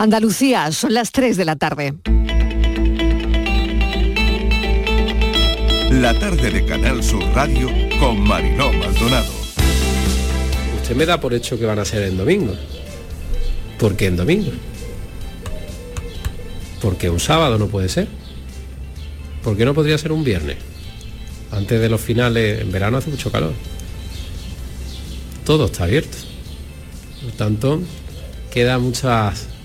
Andalucía, son las 3 de la tarde. La tarde de Canal Sur Radio con Mariló Maldonado. Usted me da por hecho que van a ser en domingo. ¿Por qué en domingo? Porque un sábado no puede ser. ¿Por qué no podría ser un viernes? Antes de los finales, en verano hace mucho calor. Todo está abierto. Por lo tanto, queda muchas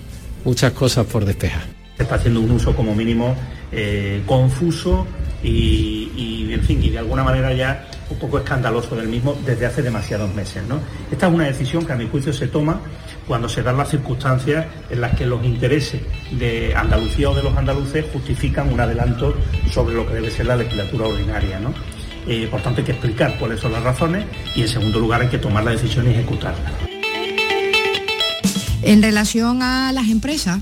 muchas cosas por despejar. Se está haciendo un uso como mínimo eh, confuso y, en fin, y de alguna manera ya un poco escandaloso del mismo desde hace demasiados meses. ¿no? Esta es una decisión que a mi juicio se toma cuando se dan las circunstancias en las que los intereses de Andalucía o de los andaluces justifican un adelanto sobre lo que debe ser la legislatura ordinaria. ¿no? Eh, por tanto, hay que explicar cuáles son las razones y, en segundo lugar, hay que tomar la decisión y ejecutarla. En relación a las empresas,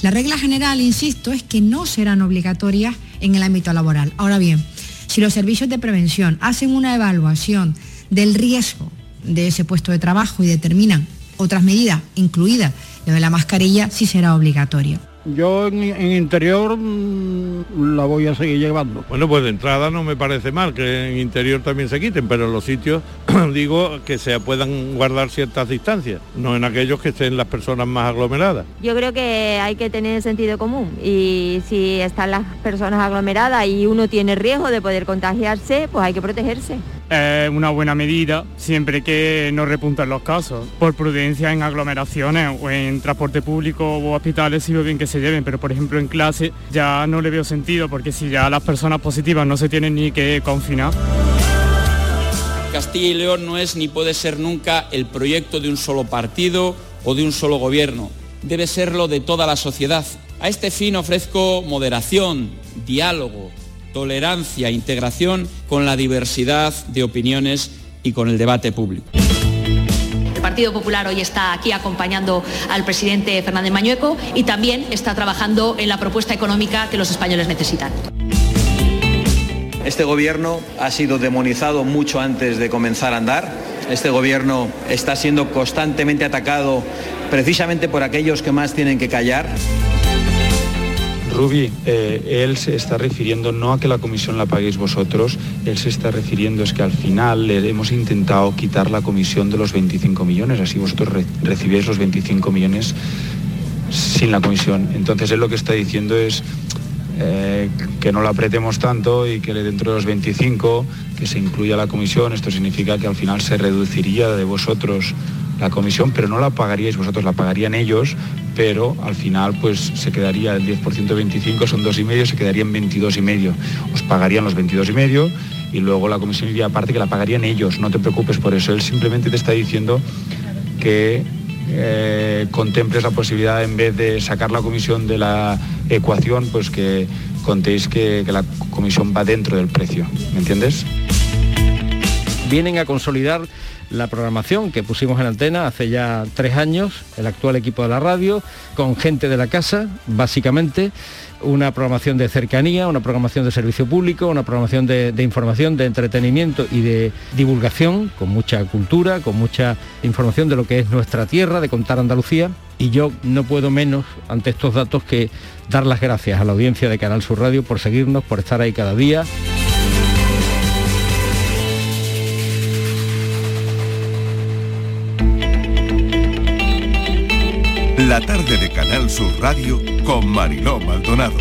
la regla general, insisto, es que no serán obligatorias en el ámbito laboral. Ahora bien, si los servicios de prevención hacen una evaluación del riesgo de ese puesto de trabajo y determinan otras medidas, incluida lo de la mascarilla, sí será obligatorio. Yo en, interior mm, la voy a seguir llevando. Bueno, pues de entrada no me parece mal que en interior también se quiten, pero en los sitios digo que se puedan guardar ciertas distancias, no en aquellos que estén las personas más aglomeradas. Yo creo que hay que tener sentido común y si están las personas aglomeradas y uno tiene riesgo de poder contagiarse, pues hay que protegerse es una buena medida siempre que no repunten los casos. Por prudencia en aglomeraciones o en transporte público o hospitales sí bien que se lleven, pero por ejemplo en clase ya no le veo sentido porque si ya las personas positivas no se tienen ni que confinar. Castilla y León no es ni puede ser nunca el proyecto de un solo partido o de un solo gobierno. Debe serlo de toda la sociedad. A este fin ofrezco moderación, diálogo, tolerancia, integración con la diversidad de opiniones y con el debate público. El Partido Popular hoy está aquí acompañando al presidente Fernández Mañueco y también está trabajando en la propuesta económica que los españoles necesitan. Este gobierno ha sido demonizado mucho antes de comenzar a andar. Este gobierno está siendo constantemente atacado precisamente por aquellos que más tienen que callar. Rubi, eh, él se está refiriendo no a que la comisión la paguéis vosotros, él se está refiriendo es que al final hemos intentado quitar la comisión de los 25 millones, así vosotros recibís los 25 millones sin la comisión. Entonces él lo que está diciendo es eh, que no la apretemos tanto y que dentro de los 25 que se incluya la comisión, esto significa que al final se reduciría de vosotros la comisión, pero no la pagaríais vosotros, la pagarían ellos, pero al final pues se quedaría el 10% de 25, son dos y medio, se quedarían 22 y medio. Os pagarían los 22 y medio y luego la comisión iría aparte que la pagarían ellos, no te preocupes por eso. Él simplemente te está diciendo que eh, contemples la posibilidad en vez de sacar la comisión de la ecuación, pues que contéis que, que la comisión va dentro del precio, ¿me entiendes? Vienen a consolidar la programación que pusimos en antena hace ya tres años, el actual equipo de la radio, con gente de la casa, básicamente, una programación de cercanía, una programación de servicio público, una programación de, información, de entretenimiento y de divulgación, con mucha cultura, con mucha información de lo que es nuestra tierra, de contar Andalucía. Y yo no puedo menos, ante estos datos, que dar las gracias a la audiencia de Canal Sur Radio por seguirnos, por estar ahí cada día. La tarde de Canal Sur Radio con Mariló Maldonado.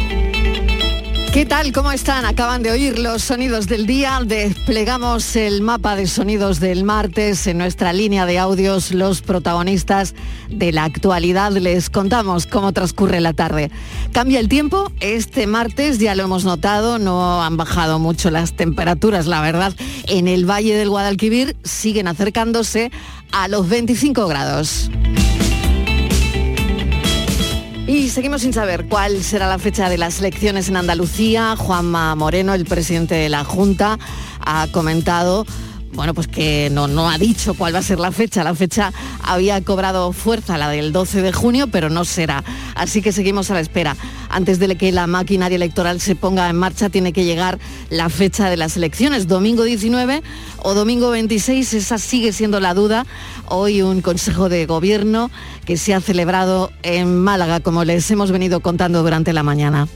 ¿Qué tal? ¿Cómo están? Acaban de oír los sonidos del día. Desplegamos el mapa de sonidos del martes en nuestra línea de audios. Los protagonistas de la actualidad les contamos cómo transcurre la tarde. Cambia el tiempo. Este martes ya lo hemos notado. No han bajado mucho las temperaturas, la verdad. En el Valle del Guadalquivir siguen acercándose a los 25 grados. Y seguimos sin saber cuál será la fecha de las elecciones en Andalucía. Juanma Moreno, el presidente de la Junta, ha comentado bueno, pues que no, no ha dicho cuál va a ser la fecha. La fecha había cobrado fuerza, la del 12 de junio, pero no será. Así que seguimos a la espera. Antes de que la maquinaria electoral se ponga en marcha, tiene que llegar la fecha de las elecciones, domingo 19 o domingo 26, esa sigue siendo la duda. Hoy un Consejo de Gobierno que se ha celebrado en Málaga, como les hemos venido contando durante la mañana.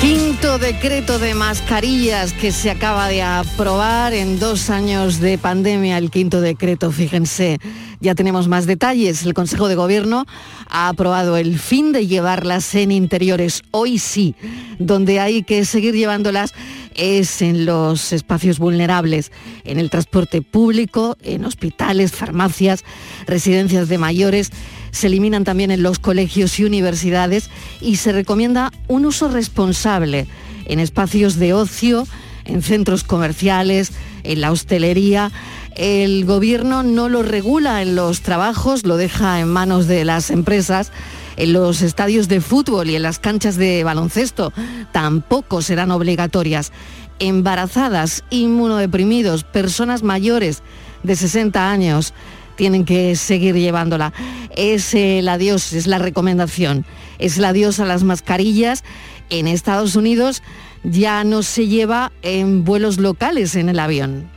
Quinto decreto de mascarillas que se acaba de aprobar en dos años de pandemia, el quinto decreto, fíjense, ya tenemos más detalles. El Consejo de Gobierno ha aprobado el fin de llevarlas en interiores. Hoy sí, donde hay que seguir llevándolas es en los espacios vulnerables, en el transporte público, en hospitales, farmacias, residencias de mayores se eliminan también en los colegios y universidades y se recomienda un uso responsable en espacios de ocio, en centros comerciales, en la hostelería. El gobierno no lo regula en los trabajos, lo deja en manos de las empresas. En los estadios de fútbol y en las canchas de baloncesto tampoco serán obligatorias. Embarazadas, inmunodeprimidos, personas mayores de 60 años, tienen que seguir llevándola. Es el adiós, es la recomendación. Es el adiós a las mascarillas. En Estados Unidos ya no se lleva en vuelos locales en el avión.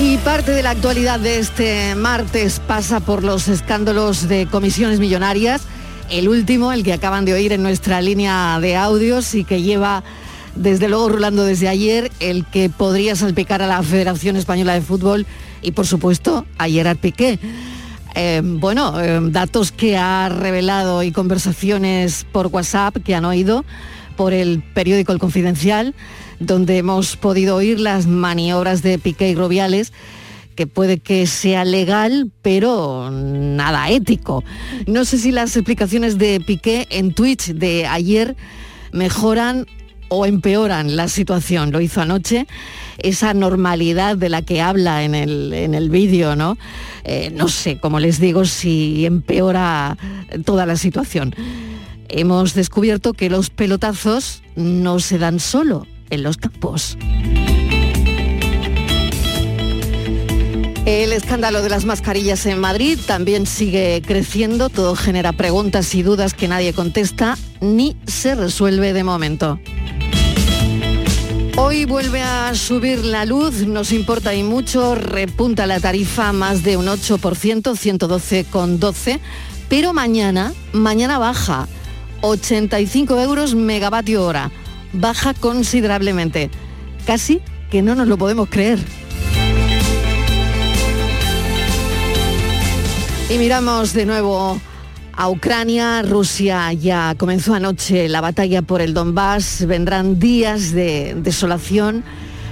Y parte de la actualidad de este martes pasa por los escándalos de comisiones millonarias. El último, el que acaban de oír en nuestra línea de audios y que lleva desde luego rulando desde ayer, el que podría salpicar a la Federación Española de Fútbol y por supuesto a Gerard Piqué. Eh, bueno, eh, datos que ha revelado y conversaciones por WhatsApp que han oído por el periódico El Confidencial, donde hemos podido oír las maniobras de Piqué y Robiales que puede que sea legal, pero nada ético. No sé si las explicaciones de Piqué en Twitch de ayer mejoran o empeoran la situación. Lo hizo anoche, esa normalidad de la que habla en el, en el vídeo, ¿no? Eh, no sé, como les digo, si empeora toda la situación. Hemos descubierto que los pelotazos no se dan solo en los campos. El escándalo de las mascarillas en Madrid también sigue creciendo, todo genera preguntas y dudas que nadie contesta ni se resuelve de momento. Hoy vuelve a subir la luz, nos importa y mucho, repunta la tarifa más de un 8%, 112,12, pero mañana, mañana baja, 85 euros megavatio hora, baja considerablemente, casi que no nos lo podemos creer. Y miramos de nuevo a Ucrania. Rusia ya comenzó anoche la batalla por el Donbass. Vendrán días de desolación.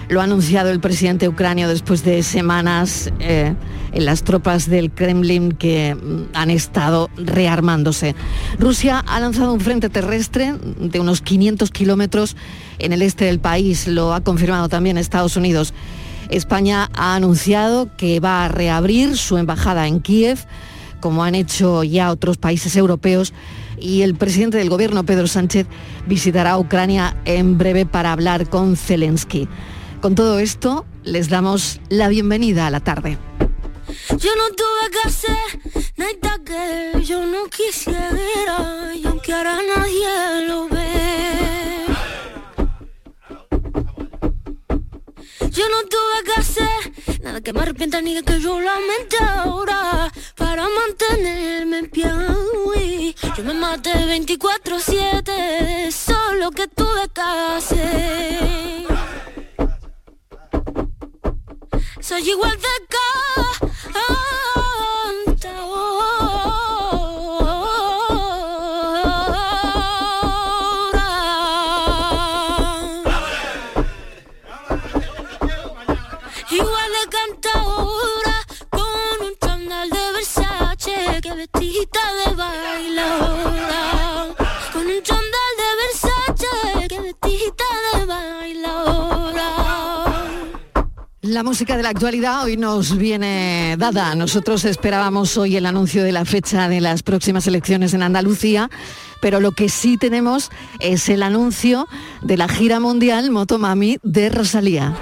Lo ha anunciado el presidente ucranio después de semanas eh, en las tropas del Kremlin que mm, han estado rearmándose. Rusia ha lanzado un frente terrestre de unos 500 kilómetros en el este del país. Lo ha confirmado también Estados Unidos. España ha anunciado que va a reabrir su embajada en Kiev como han hecho ya otros países europeos, y el presidente del gobierno, Pedro Sánchez, visitará Ucrania en breve para hablar con Zelensky. Con todo esto, les damos la bienvenida a la tarde. Yo no tuve que hacer nada que yo no quisiera, y aunque ahora nadie lo ve. Yo no tuve que hacer nada que me arrepienta ni de que yo lamente ahora para mantenerme en pie. Yo me maté 24-7, solo que tuve que hacer. Soy igual de Igual La música de la actualidad hoy nos viene dada. Nosotros esperábamos hoy el anuncio de la fecha de las próximas elecciones en Andalucía, pero lo que sí tenemos es el anuncio de la gira mundial Motomami de Rosalía.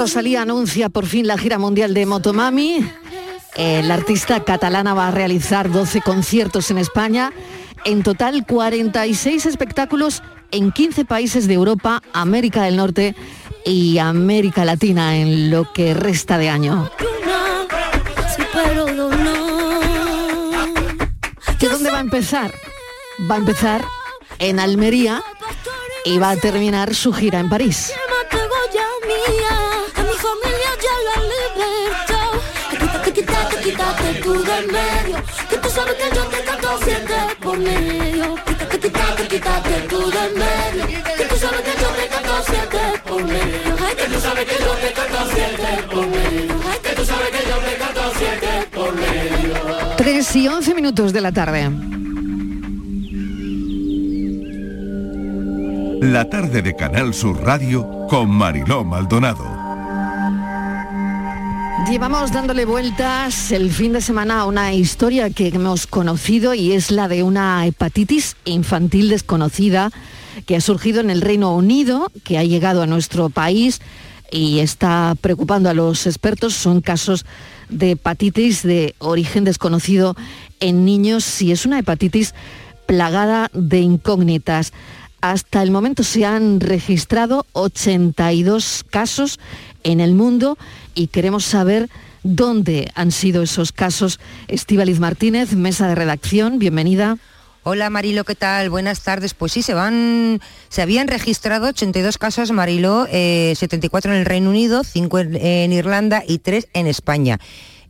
Rosalía anuncia por fin la gira mundial de Motomami. La artista catalana va a realizar 12 conciertos en España. En total 46 espectáculos en 15 países de Europa, América del Norte y América Latina en lo que resta de año. ¿De dónde va a empezar? Va a empezar en Almería y va a terminar su gira en París. Tú del medio. Que tú sabes que yo te canto siete por medio. Quítate, quítate, quítate tú del medio. Que tú sabes que yo te canto siete por medio. Ay, que tú sabes que yo te canto siete por medio. Ay, que tú sabes que yo te canto siete por medio. 3 y 11 minutos de la tarde. La tarde de Canal Sur Radio con Mariló Maldonado. Llevamos dándole vueltas el fin de semana a una historia que hemos conocido y es la de una hepatitis infantil desconocida que ha surgido en el Reino Unido, que ha llegado a nuestro país y está preocupando a los expertos. Son casos de hepatitis de origen desconocido en niños y es una hepatitis plagada de incógnitas. Hasta el momento se han registrado 82 casos en el mundo y queremos saber dónde han sido esos casos. Estíbaliz Martínez, mesa de redacción, bienvenida. Hola Marilo, ¿qué tal? Buenas tardes. Pues sí, se van, se habían registrado 82 casos, Marilo, eh, 74 en el Reino Unido, 5 en, en Irlanda y 3 en España.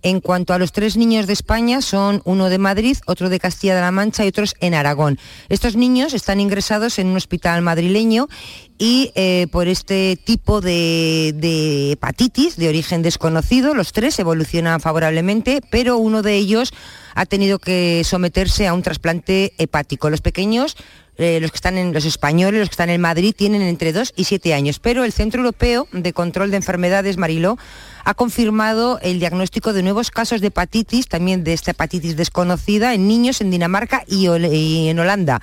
En cuanto a los tres niños de España, son uno de Madrid, otro de Castilla de la Mancha y otros en Aragón. Estos niños están ingresados en un hospital madrileño y eh, por este tipo de, de hepatitis de origen desconocido, los tres evolucionan favorablemente, pero uno de ellos ha tenido que someterse a un trasplante hepático. Los pequeños eh, los que están en los españoles, los que están en Madrid, tienen entre 2 y 7 años. Pero el Centro Europeo de Control de Enfermedades, Mariló, ha confirmado el diagnóstico de nuevos casos de hepatitis, también de esta hepatitis desconocida, en niños en Dinamarca y, en Holanda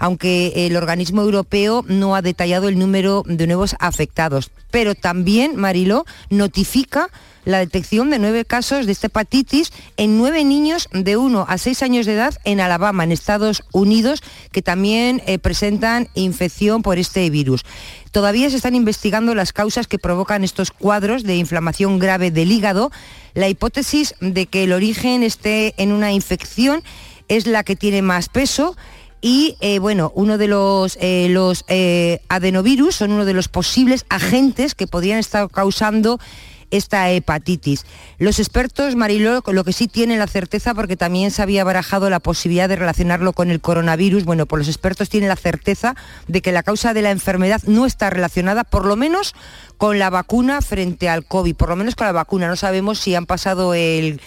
aunque el organismo europeo no ha detallado el número de nuevos afectados. Pero también, Mariló, notifica la detección de nueve casos de esta hepatitis en nueve niños de 1 a 6 años de edad en Alabama, en Estados Unidos, que también eh, presentan infección por este virus. Todavía se están investigando las causas que provocan estos cuadros de inflamación grave del hígado. La hipótesis de que el origen esté en una infección es la que tiene más peso y eh, bueno, uno de los, eh, los eh, adenovirus son uno de los posibles agentes que podrían estar causando esta hepatitis. Los expertos, Mariló, lo que sí tienen la certeza, porque también se había barajado la posibilidad de relacionarlo con el coronavirus, bueno, pues los expertos tienen la certeza de que la causa de la enfermedad no está relacionada, por lo menos con la vacuna frente al COVID, por lo menos con la vacuna. No sabemos si han pasado el,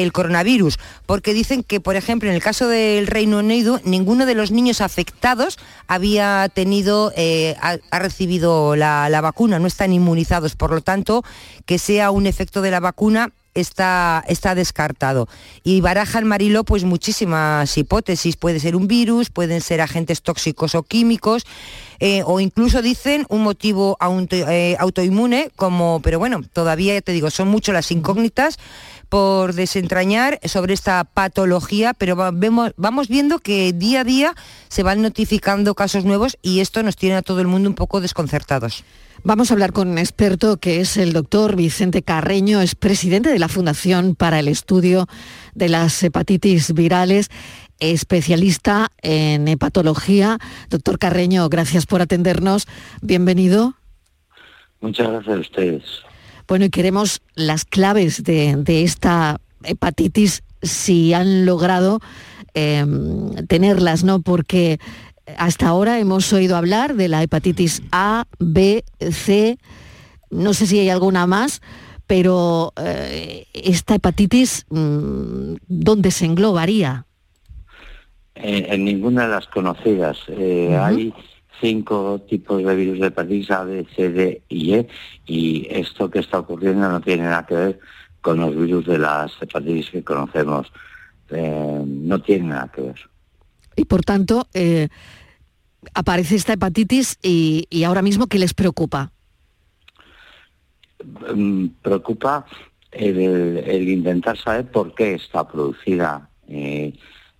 el coronavirus, porque dicen que, por ejemplo, en el caso del Reino Unido, ninguno de los niños afectados había tenido, eh, ha, recibido la, la vacuna, no están inmunizados, por lo tanto, que sea un efecto de la vacuna está, está descartado. Y barajan Marilo pues muchísimas hipótesis. Puede ser un virus, pueden ser agentes tóxicos o químicos, eh, o incluso dicen un motivo auto- eh, autoinmune, como, pero bueno, todavía ya te digo, son mucho las incógnitas por desentrañar sobre esta patología, pero vemos, vamos viendo que día a día se van notificando casos nuevos y esto nos tiene a todo el mundo un poco desconcertados. Vamos a hablar con un experto que es el doctor Vicente Carreño, es presidente de la Fundación para el Estudio de las Hepatitis Virales, especialista en hepatología. Doctor Carreño, gracias por atendernos. Bienvenido. Muchas gracias a ustedes. Bueno, y queremos las claves de, de esta hepatitis si han logrado em, tenerlas, ¿no? Porque hasta ahora hemos oído hablar de la hepatitis A, B, C, no sé si hay alguna más, pero eh, esta hepatitis, mm, ¿dónde se englobaría? En, en ninguna de las conocidas. Eh. Hay cinco tipos de virus de hepatitis A, B, C, D y E y esto que está ocurriendo no tiene nada que ver con los virus de las hepatitis que conocemos. Eh, no tiene nada que ver. Y por tanto, eh, aparece esta hepatitis y, y ahora mismo, ¿qué les preocupa? Mm, preocupa el, el intentar saber por qué está producida. Eh,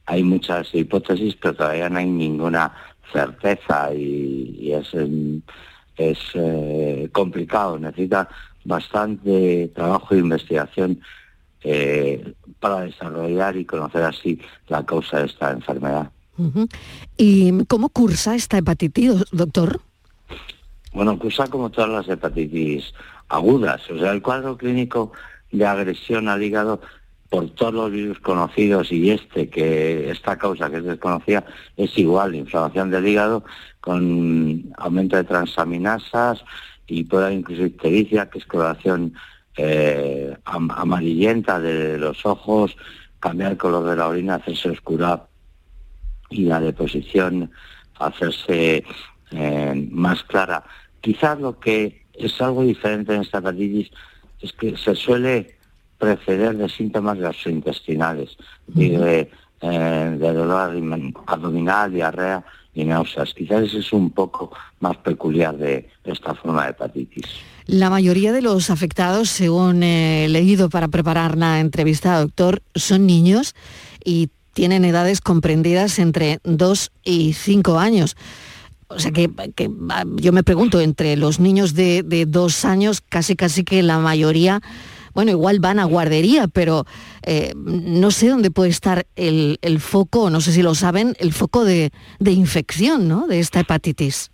hay muchas hipótesis, pero todavía no hay ninguna certeza y, y es, mm, es eh, complicado. Necesita bastante trabajo e investigación eh, para desarrollar y conocer así la causa de esta enfermedad. ¿Y cómo cursa esta hepatitis, doctor? Bueno, cursa como todas las hepatitis agudas. O sea, el cuadro clínico de agresión al hígado por todos los virus conocidos y este, que esta causa que es desconocida, es igual, inflamación del hígado con aumento de transaminasas y puede haber incluso ictericia, que es coloración eh, am- amarillenta de los ojos, cambiar el color de la orina, hacerse oscura y la deposición hacerse eh, más clara. Quizás lo que es algo diferente en esta hepatitis es que se suele preceder de síntomas gastrointestinales, y de, eh, de dolor abdomin- abdominal, diarrea y náuseas. Quizás ese es un poco más peculiar de esta forma de hepatitis. La mayoría de los afectados, según he leído para preparar la entrevista, doctor, son niños y tienen edades comprendidas entre 2 y 5 años. O sea que, que, yo me pregunto, entre los niños de, de dos años, casi casi que la mayoría, bueno, igual van a guardería, pero eh, no sé dónde puede estar el, el foco, no sé si lo saben, el foco de, de infección, ¿no? De esta hepatitis.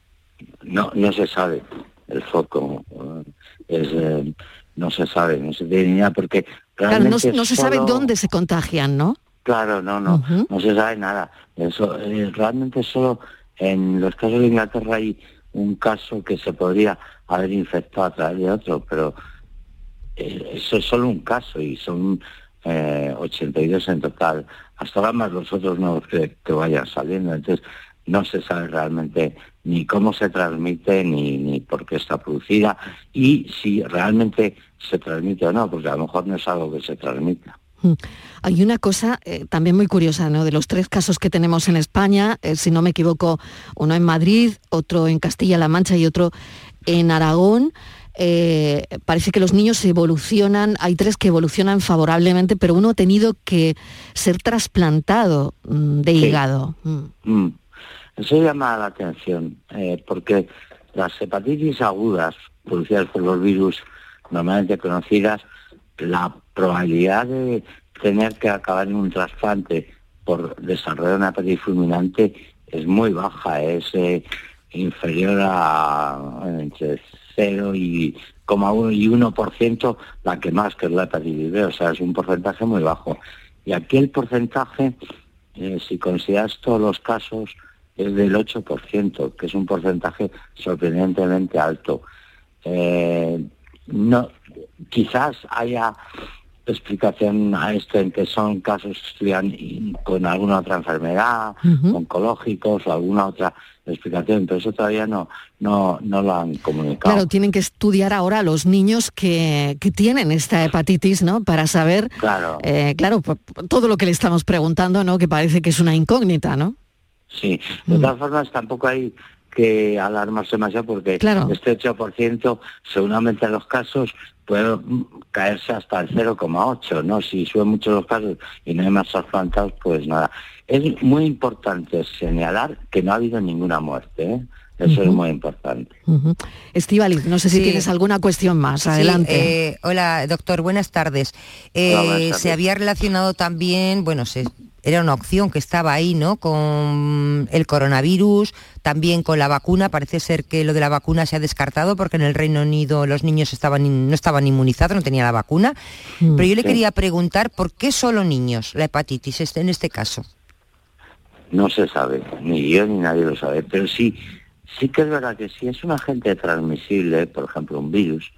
No, no se sabe el foco. eh, Es, eh, no se sabe, no se tiene ni idea porque Claro, no, no se sabe dónde se contagian, ¿no? Claro, no, no, no se sabe nada. Eso eh, realmente solo en los casos de Inglaterra hay un caso que se podría haber infectado a través de otro, pero eso es solo un caso y son eh, 82 en total. Hasta ahora más los otros nuevos que, que vayan saliendo. Entonces no se sabe realmente ni cómo se transmite ni, ni por qué está producida y si realmente se transmite o no, porque a lo mejor no es algo que se transmita. Mm. Hay una cosa eh, también muy curiosa, ¿no? De los tres casos que tenemos en España, eh, si no me equivoco, uno en Madrid, otro en Castilla-La Mancha y otro en Aragón. Eh, parece que los niños evolucionan, hay tres que evolucionan favorablemente, pero uno ha tenido que ser trasplantado mm, de Sí. hígado. Mm. Mm. Eso llama la atención, eh, porque las hepatitis agudas producidas por los virus normalmente conocidas, la probabilidad de tener que acabar en un trasplante por desarrollar una hepatitis fulminante es muy baja, es eh, inferior a entre 0 y, 1 y 1% la que más, que es la hepatitis B, o sea, es un porcentaje muy bajo. Y aquí el porcentaje, eh, si consideras todos los casos, es del 8%, que es un porcentaje sorprendentemente alto. Eh, no, quizás haya explicación a esto en que son casos que estudian con alguna otra enfermedad, oncológicos o alguna otra explicación, pero eso todavía no, no, no lo han comunicado. Claro, tienen que estudiar ahora los niños que, que tienen esta hepatitis, ¿no? Para saber, Claro. eh, claro, todo lo que le estamos preguntando, ¿no? Que parece que es una incógnita, ¿no? Sí, de Mm. todas formas tampoco hay que alarmarse demasiado porque Claro. este 8%, según aumenten los casos, puede mm, caerse hasta el 0,8, ¿no? Si suben mucho los casos y no hay más trasplantados, pues nada. Es muy importante señalar que no ha habido ninguna muerte, ¿eh? Eso es muy importante. Ujú. Estíbaliz, no sé si Sí. tienes alguna cuestión más. Sí, Adelante. eh, hola, doctor, buenas tardes. Eh, Hola, buenas tardes. Se había relacionado también, bueno, se era una opción que estaba ahí, ¿no? Con el coronavirus, también con la vacuna. Parece ser que lo de la vacuna se ha descartado porque en el Reino Unido los niños estaban no estaban inmunizados, no tenían la vacuna. Mm, Pero yo le sí. quería preguntar por qué solo niños la hepatitis este- en este caso. No se sabe, ni yo ni nadie lo sabe, pero sí, sí que es verdad que si es un agente transmisible, por ejemplo un virus,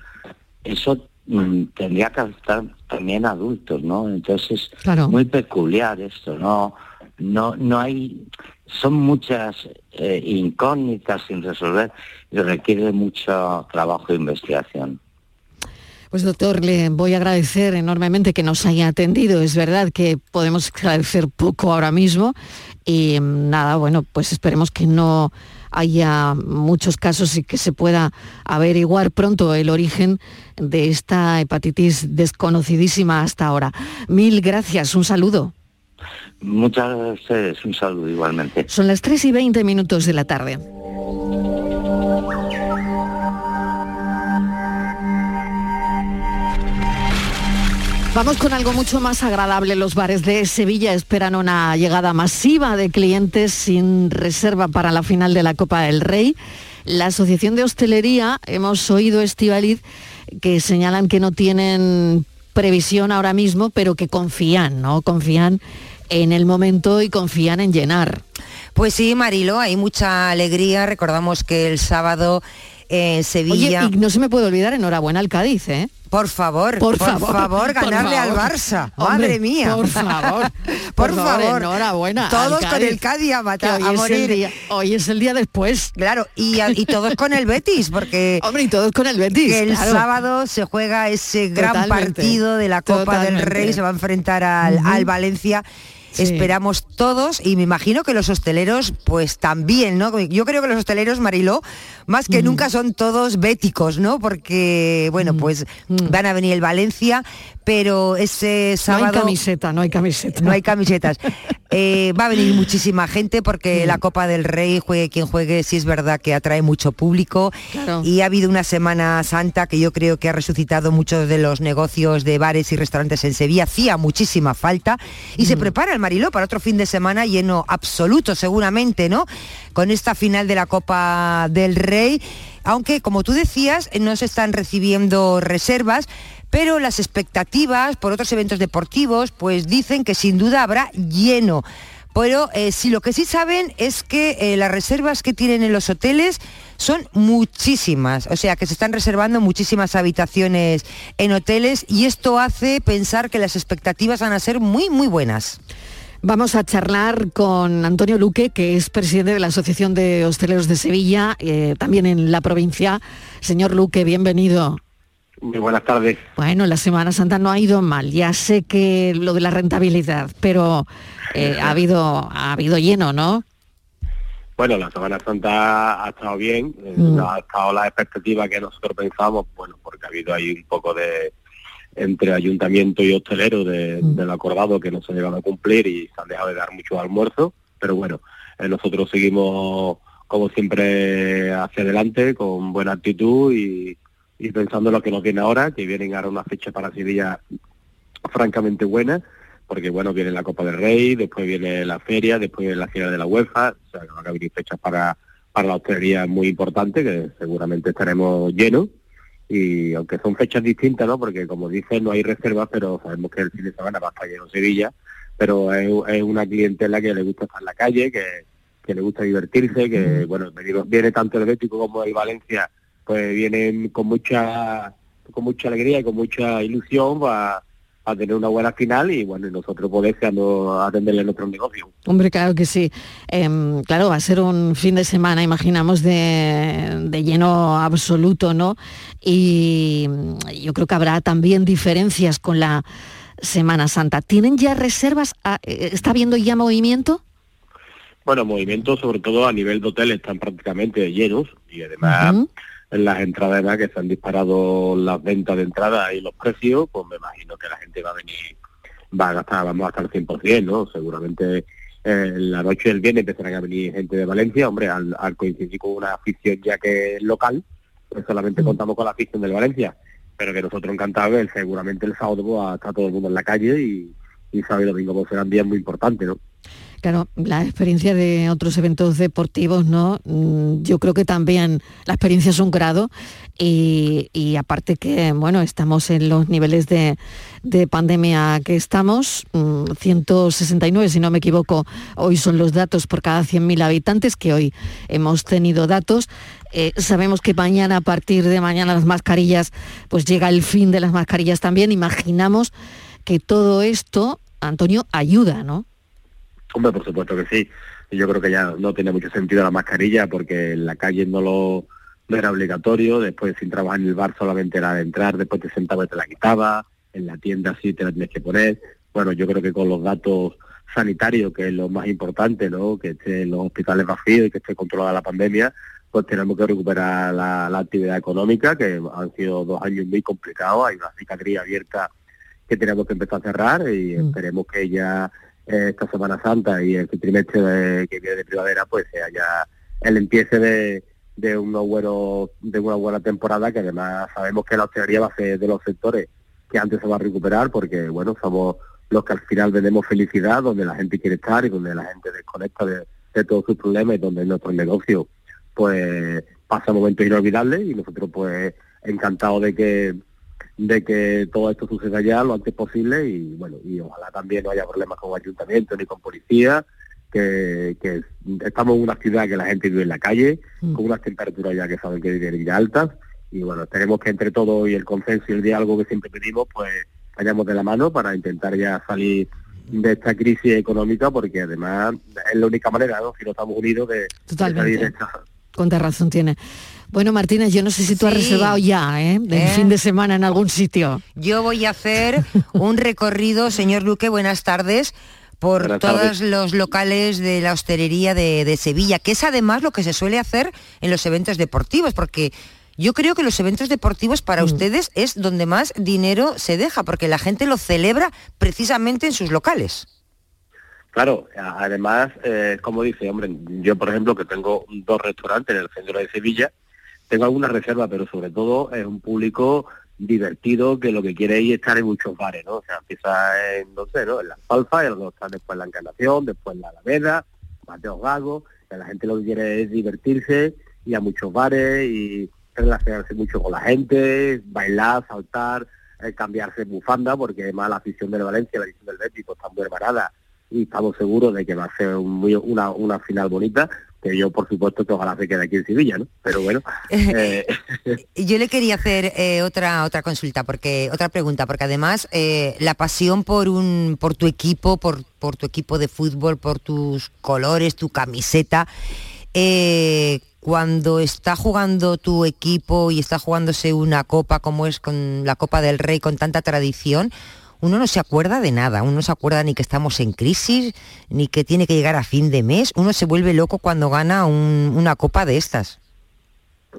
eso mm, tendría que afectar también a adultos, ¿no? Entonces Claro. muy peculiar esto, ¿no? No, no hay, son muchas eh, incógnitas sin resolver y requiere mucho trabajo e investigación. Pues doctor, le voy a agradecer enormemente que nos haya atendido. Es verdad que podemos esclarecer poco ahora mismo y nada, bueno, pues esperemos que no haya muchos casos y que se pueda averiguar pronto el origen de esta hepatitis desconocidísima hasta ahora. Mil gracias, un saludo. Muchas gracias un saludo igualmente. Son las 3 y 20 minutos de la tarde. Vamos con algo mucho más agradable. Los bares de Sevilla esperan una llegada masiva de clientes sin reserva para la final de la Copa del Rey. La Asociación de Hostelería, hemos oído Estivaliz, que señalan que no tienen previsión ahora mismo, pero que confían, ¿no? Confían en el momento y confían en llenar. Pues sí, Marilo, hay mucha alegría. Recordamos que el sábado en Sevilla... Oye, y no se me puede olvidar, enhorabuena al Cádiz, ¿eh? Por favor, por por favor, favor, por ganarle al. Barça. Hombre, Madre mía. Por favor, por favor. enhorabuena. Todos con el Cádiz a matar, a hoy es el morir. día- hoy es el día después. Claro, y, y todos con el Betis, porque... Hombre, y todos con el Betis. El claro. sábado se juega ese gran Totalmente, partido de la Copa del. Rey, se va a enfrentar al, al Valencia. Sí. Esperamos todos y me imagino que los hosteleros pues también, ¿no? Yo creo que los hosteleros, Mariló, más que nunca son todos béticos, ¿no? Porque, bueno, pues van a venir el Valencia, pero ese No hay sábado... camiseta, no hay camiseta. No hay camisetas. Eh, va a venir muchísima gente porque la Copa del Rey, juegue quien juegue, sí es verdad que atrae mucho público. Claro. Y ha habido una Semana Santa que yo creo que ha resucitado muchos de los negocios de bares y restaurantes en Sevilla. Hacía muchísima falta. Y se prepara el Mariló para otro fin de semana lleno absoluto, seguramente, ¿no? Con esta final de la Copa del Rey. Aunque, como tú decías, no se están recibiendo reservas, pero las expectativas por otros eventos deportivos pues dicen que sin duda habrá lleno. Pero eh, sí, lo que sí saben es que eh, las reservas que tienen en los hoteles son muchísimas, o sea que se están reservando muchísimas habitaciones en hoteles y esto hace pensar que las expectativas van a ser muy, muy buenas. Vamos a charlar con Antonio Luque, que es presidente de la Asociación de Hosteleros de Sevilla, eh, también en la provincia. Señor Luque, bienvenido. Muy buenas tardes. Bueno, la Semana Santa no ha ido mal. Ya sé que lo de la rentabilidad, pero eh, ha habido ha habido lleno, ¿no? Bueno, la Semana Santa ha estado bien, eh, Mm. no ha estado la expectativa que nosotros pensábamos, bueno, porque ha habido ahí un poco de entre ayuntamiento y hostelero de- Mm. del acordado que no se ha llegado a cumplir y se han dejado de dar muchos almuerzos, pero bueno, eh, nosotros seguimos como siempre hacia adelante, con buena actitud y, y pensando en lo que nos viene ahora, que vienen ahora una fecha para Sevilla francamente buena, porque bueno, viene la Copa del Rey, después viene la feria, después viene la gira de la UEFA, o sea que van a venir fechas para, para la hostelería muy importantes, que seguramente estaremos llenos, y aunque son fechas distintas, ¿no? Porque como dices, no hay reservas, pero sabemos que el fin de semana va a estar lleno Sevilla, pero es, es una clientela que le gusta estar en la calle, que, que le gusta divertirse, que bueno, viene, tanto el Bético como el Valencia, pues vienen con mucha con mucha alegría y con mucha ilusión a tener una buena final y bueno, y nosotros poder atenderle nuestro negocio. Hombre, claro que sí. Em, claro, va a ser un fin de semana, imaginamos, de, de lleno absoluto, ¿no? Y yo creo que habrá también diferencias con la Semana Santa. ¿Tienen ya reservas? Ah, eh, ¿Está habiendo ya movimiento? Bueno, movimientos sobre todo a nivel de hotel están prácticamente llenos y además. En las entradas que se han disparado las ventas de entrada y los precios, pues me imagino que la gente va a venir, va a gastar, vamos a estar al 100%, ¿no? Seguramente eh, en la noche del viernes empezarán a venir gente de Valencia, hombre, al, al coincidir con una afición ya que es local, pues solamente contamos con la afición del Valencia, pero que nosotros encantados, el- seguramente el sábado pues, va a estar todo el mundo en la calle y, y sábado y domingo pues, serán días muy importantes, ¿no? Claro, la experiencia de otros eventos deportivos, ¿no? Mm, Yo creo que también la experiencia es un grado y, y aparte que, bueno, estamos en los niveles de, de pandemia que estamos, mm, 169, si no me equivoco, hoy son los datos por cada 100.000 habitantes, que hoy hemos tenido datos. Eh, sabemos que mañana, a partir de mañana, las mascarillas, pues llega el fin de las mascarillas también. Imaginamos que todo esto, Antonio, ayuda, ¿no? Hombre, por supuesto que sí. Yo creo que ya no tiene mucho sentido la mascarilla porque en la calle no lo no era obligatorio, después sin trabajar en el bar solamente era de entrar, después te sentabas y te la quitaba, en la tienda sí te la tienes que poner. Bueno, yo creo que con los datos sanitarios, que es lo más importante, ¿no? Que estén los hospitales vacíos y que esté controlada la pandemia, pues tenemos que recuperar la, la actividad económica, que han sido dos años muy complicados, hay una cicatriz abierta que tenemos que empezar a cerrar y esperemos que ya esta Semana Santa y el trimestre de- que viene de primavera pues sea ya el empiece de, de unos buenos de una buena temporada que además sabemos que la hostelería va a ser de los sectores que antes se va a recuperar porque bueno somos los que al final vendemos felicidad donde la gente quiere estar y donde la gente desconecta de, de todos sus problemas y donde nuestro negocio pues pasa momentos inolvidables y nosotros pues encantados de que de que todo esto suceda ya lo antes posible y bueno y ojalá también no haya problemas con ayuntamiento ni con policía que, que estamos en una ciudad que la gente vive en la calle con unas temperaturas ya que saben que vienen ya altas y bueno esperemos que entre todos y el consenso y el diálogo que siempre pedimos pues vayamos de la mano para intentar ya salir de esta crisis económica porque además es la única manera ¿no? si no estamos unidos de, de Totalmente. salir de esta Cuánta razón tiene. Bueno, Martínez, yo no sé si tú has Sí. reservado ya, ¿eh? El ¿Eh? fin de semana en algún sitio. Yo voy a hacer un recorrido, señor Luque, buenas tardes, por Buenas todos tardes. los locales de la hostelería de, de Sevilla, que es además lo que se suele hacer en los eventos deportivos, porque yo creo que los eventos deportivos Mm. para ustedes es donde más dinero se deja, porque la gente lo celebra precisamente en sus locales. Claro, además, eh, como dice, hombre, yo por ejemplo que tengo dos restaurantes en el centro de Sevilla, tengo alguna reserva, pero sobre todo es un público divertido que lo que quiere es estar en muchos bares, ¿no? O sea, empieza en, no sé, ¿no? En la Alfalfa, y luego está después la Encarnación, después la Alameda, Mateo Gago, que la gente lo que quiere es divertirse, y a muchos bares y relacionarse mucho con la gente, bailar, saltar, eh, cambiarse bufanda, porque además la afición del Valencia, la afición del Betis, pues está muy hermanada y estamos seguros de que va a ser una, una final bonita, que yo por supuesto que ojalá se quede aquí en Sevilla, ¿no? Pero bueno, eh, Y Yo le quería hacer eh, otra otra consulta, porque otra pregunta, porque además eh, la pasión por un por tu equipo, por, por tu equipo de fútbol, por tus colores, tu camiseta, eh, cuando está jugando tu equipo y está jugándose una copa como es con la Copa del Rey con tanta tradición, uno no se acuerda de nada, uno no se acuerda ni que estamos en crisis, ni que tiene que llegar a fin de mes, uno se vuelve loco cuando gana un- una copa de estas.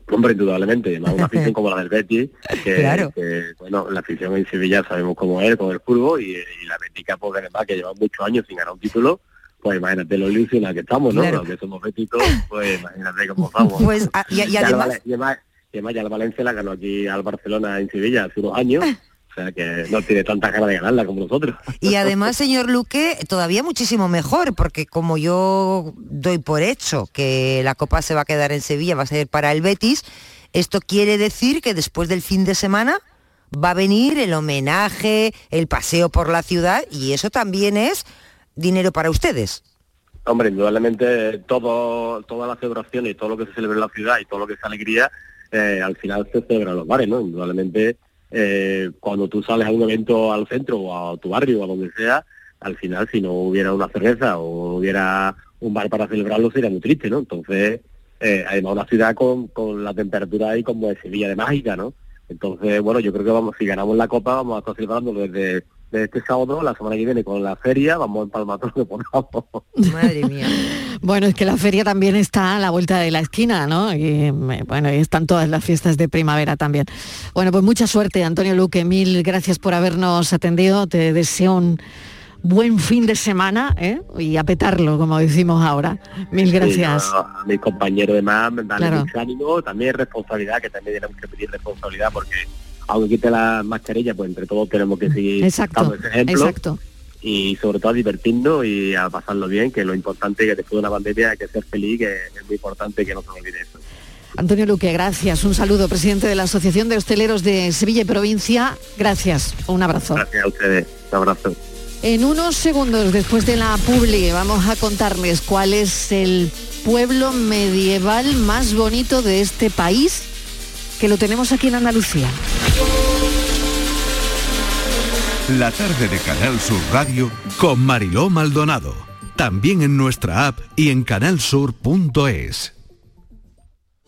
hombre, indudablemente, además una afición como la del Betis, que, Claro. que, bueno, la afición en Sevilla sabemos cómo es, con el fútbol, y, y la Bética, pues además que lleva muchos años sin ganar un título, pues imagínate lo ilusionada que estamos, ¿no? Claro. Los que somos béticos, pues imagínate cómo estamos. Pues, ah, y- y además- y además, y además ya el Valencia la ganó aquí al Barcelona en Sevilla hace unos años, o sea que no tiene tanta ganas de ganarla como nosotros. Y además, señor Luque, todavía muchísimo mejor, porque como yo doy por hecho que la Copa se va a quedar en Sevilla, va a ser para el Betis, esto quiere decir que después del fin de semana va a venir el homenaje, el paseo por la ciudad, y eso también es dinero para ustedes. Hombre, indudablemente todo, toda la celebración y todo lo que se celebra en la ciudad y todo lo que es alegría, eh, al final se celebra en los bares, ¿no? Indudablemente eh, cuando tú sales a un evento al centro o a tu barrio o a donde sea, al final si no hubiera una cerveza o hubiera un bar para celebrarlo sería muy triste, ¿no? Entonces, eh, además una ciudad con, con la temperatura ahí como de Sevilla de mágica, ¿no? Entonces, bueno, yo creo que vamos, si ganamos la copa, vamos a estar celebrando desde, desde este sábado, la semana que viene con la feria, vamos a empalmar todo lo que podamos. Madre mía. Bueno, es que la feria también está a la vuelta de la esquina, ¿no? Y bueno, y están todas las fiestas de primavera también. Bueno, pues mucha suerte, Antonio Luque. Mil gracias por habernos atendido. Te deseo un buen fin de semana ¿eh? y a petarlo, como decimos ahora. Mil Sí, gracias. a mis compañeros demás, darle Claro. mucho ánimo, también responsabilidad, que también tenemos que pedir responsabilidad porque aunque quite la mascarilla, pues entre todos tenemos que seguir Exacto, dando ese ejemplo. exacto. y sobre todo a divertirnos y a pasarlo bien, que lo importante que después de una pandemia hay que ser feliz, que es muy importante que no se olvide eso. Antonio Luque, gracias. Un saludo, presidente de la Asociación de Hosteleros de Sevilla y Provincia. Gracias. Un abrazo. Gracias a ustedes. Un abrazo. En unos segundos después de la publi vamos a contarles cuál es el pueblo medieval más bonito de este país, que lo tenemos aquí en Andalucía. La tarde de Canal Sur Radio con Mariló Maldonado. También en nuestra app y en canalsur.es.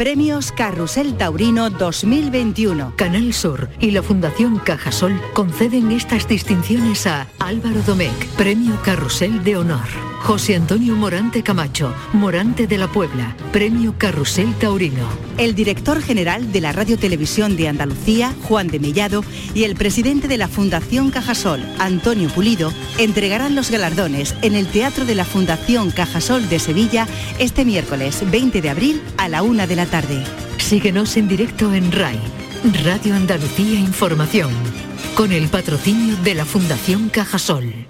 Premios Carrusel Taurino 2021. Canal Sur y la Fundación Cajasol conceden estas distinciones a Álvaro Domecq, Premio Carrusel de Honor. José Antonio Morante Camacho, Morante de la Puebla, Premio Carrusel Taurino. El director general de la Radio Televisión de Andalucía, Juan de Mellado, y el presidente de la Fundación Cajasol, Antonio Pulido, entregarán los galardones en el Teatro de la Fundación Cajasol de Sevilla este miércoles 20 de abril a la una de la tarde. Síguenos en directo en RAI, Radio Andalucía Información, con el patrocinio de la Fundación Cajasol.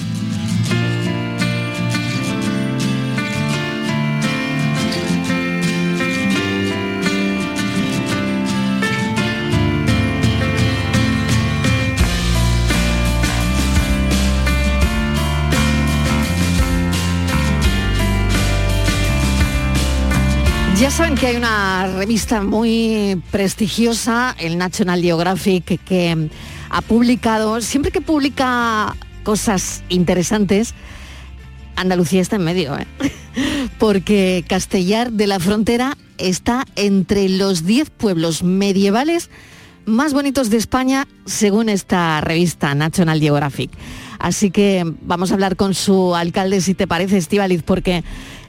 Ya saben que hay una revista muy prestigiosa, el National Geographic, que ha publicado, siempre que publica cosas interesantes, Andalucía está en medio, ¿eh? porque Castellar de la Frontera está entre los 10 pueblos medievales más bonitos de España, según esta revista National Geographic. Así que vamos a hablar con su alcalde, si te parece, Estivaliz, porque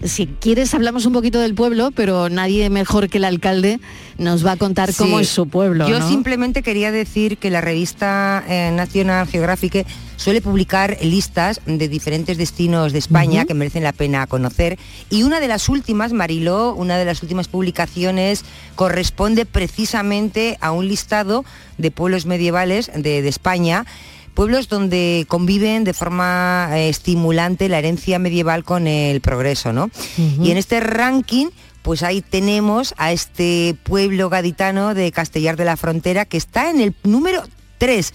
si quieres hablamos un poquito del pueblo, pero nadie mejor que el alcalde nos va a contar cómo es su pueblo. Yo simplemente quería decir que la revista eh, National Geographic suele publicar listas de diferentes destinos de España que merecen la pena conocer. Y una de las últimas, Mariló, una de las últimas publicaciones corresponde precisamente a un listado de pueblos medievales de, España pueblos donde conviven de forma eh, estimulante la herencia medieval con el progreso, ¿no? Y en este ranking pues ahí tenemos a este pueblo gaditano de Castellar de la Frontera que está en el número 3.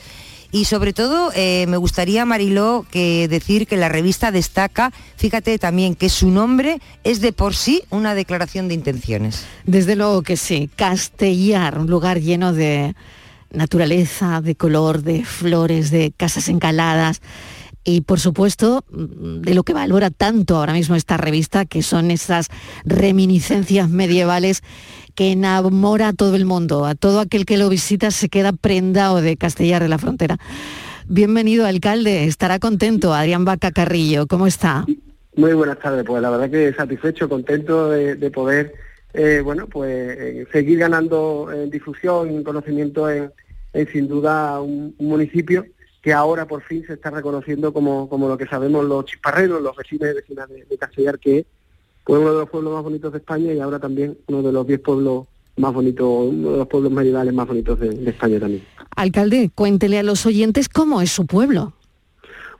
Y sobre todo eh, me gustaría, Mariló, que decir que la revista destaca, fíjate también que su nombre es de por sí una declaración de intenciones. Desde luego que sí, Castellar, un lugar lleno de naturaleza, de color, de flores, de casas encaladas y por supuesto de lo que valora tanto ahora mismo esta revista, que son esas reminiscencias medievales que enamora a todo el mundo, a todo aquel que lo visita se queda prendado de Castellar de la Frontera. Bienvenido, alcalde, estará contento. Adrián Vaca Carrillo, ¿cómo está? Muy buenas tardes, pues la verdad que satisfecho, contento de, poder, eh, bueno, pues eh, seguir ganando en difusión y conocimiento en, sin duda un municipio que ahora por fin se está reconociendo como, como lo que sabemos los chisparreros, los vecinos y vecinas de, Castellar, que es uno de los pueblos más bonitos de España y ahora también uno de los diez pueblos más bonitos, uno de los pueblos medievales más bonitos de, España también. Alcalde, cuéntele a los oyentes cómo es su pueblo.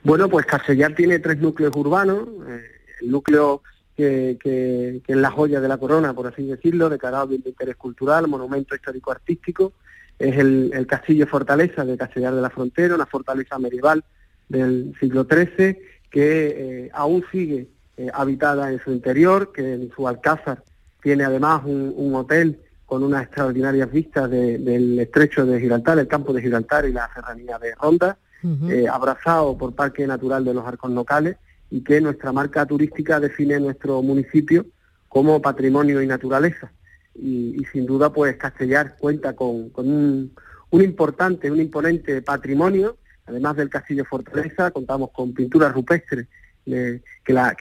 Bueno, pues Castellar tiene tres núcleos urbanos, eh, el núcleo que, que, es la joya de la corona, por así decirlo, declarado bien de interés cultural, monumento histórico-artístico, es el, castillo fortaleza de Castellar de la Frontera, una fortaleza medieval del siglo XIII que eh, aún sigue eh, habitada en su interior, que en su alcázar tiene además un, hotel con unas extraordinarias vistas del estrecho de Gibraltar, el campo de Gibraltar y la serranía de Ronda, eh, abrazado por Parque Natural de los Arcos Locales y que nuestra marca turística define nuestro municipio como patrimonio y naturaleza. Y, sin duda pues Castellar cuenta con, un, importante, un imponente patrimonio, además del Castillo Fortaleza, contamos con pinturas rupestres eh, que, la,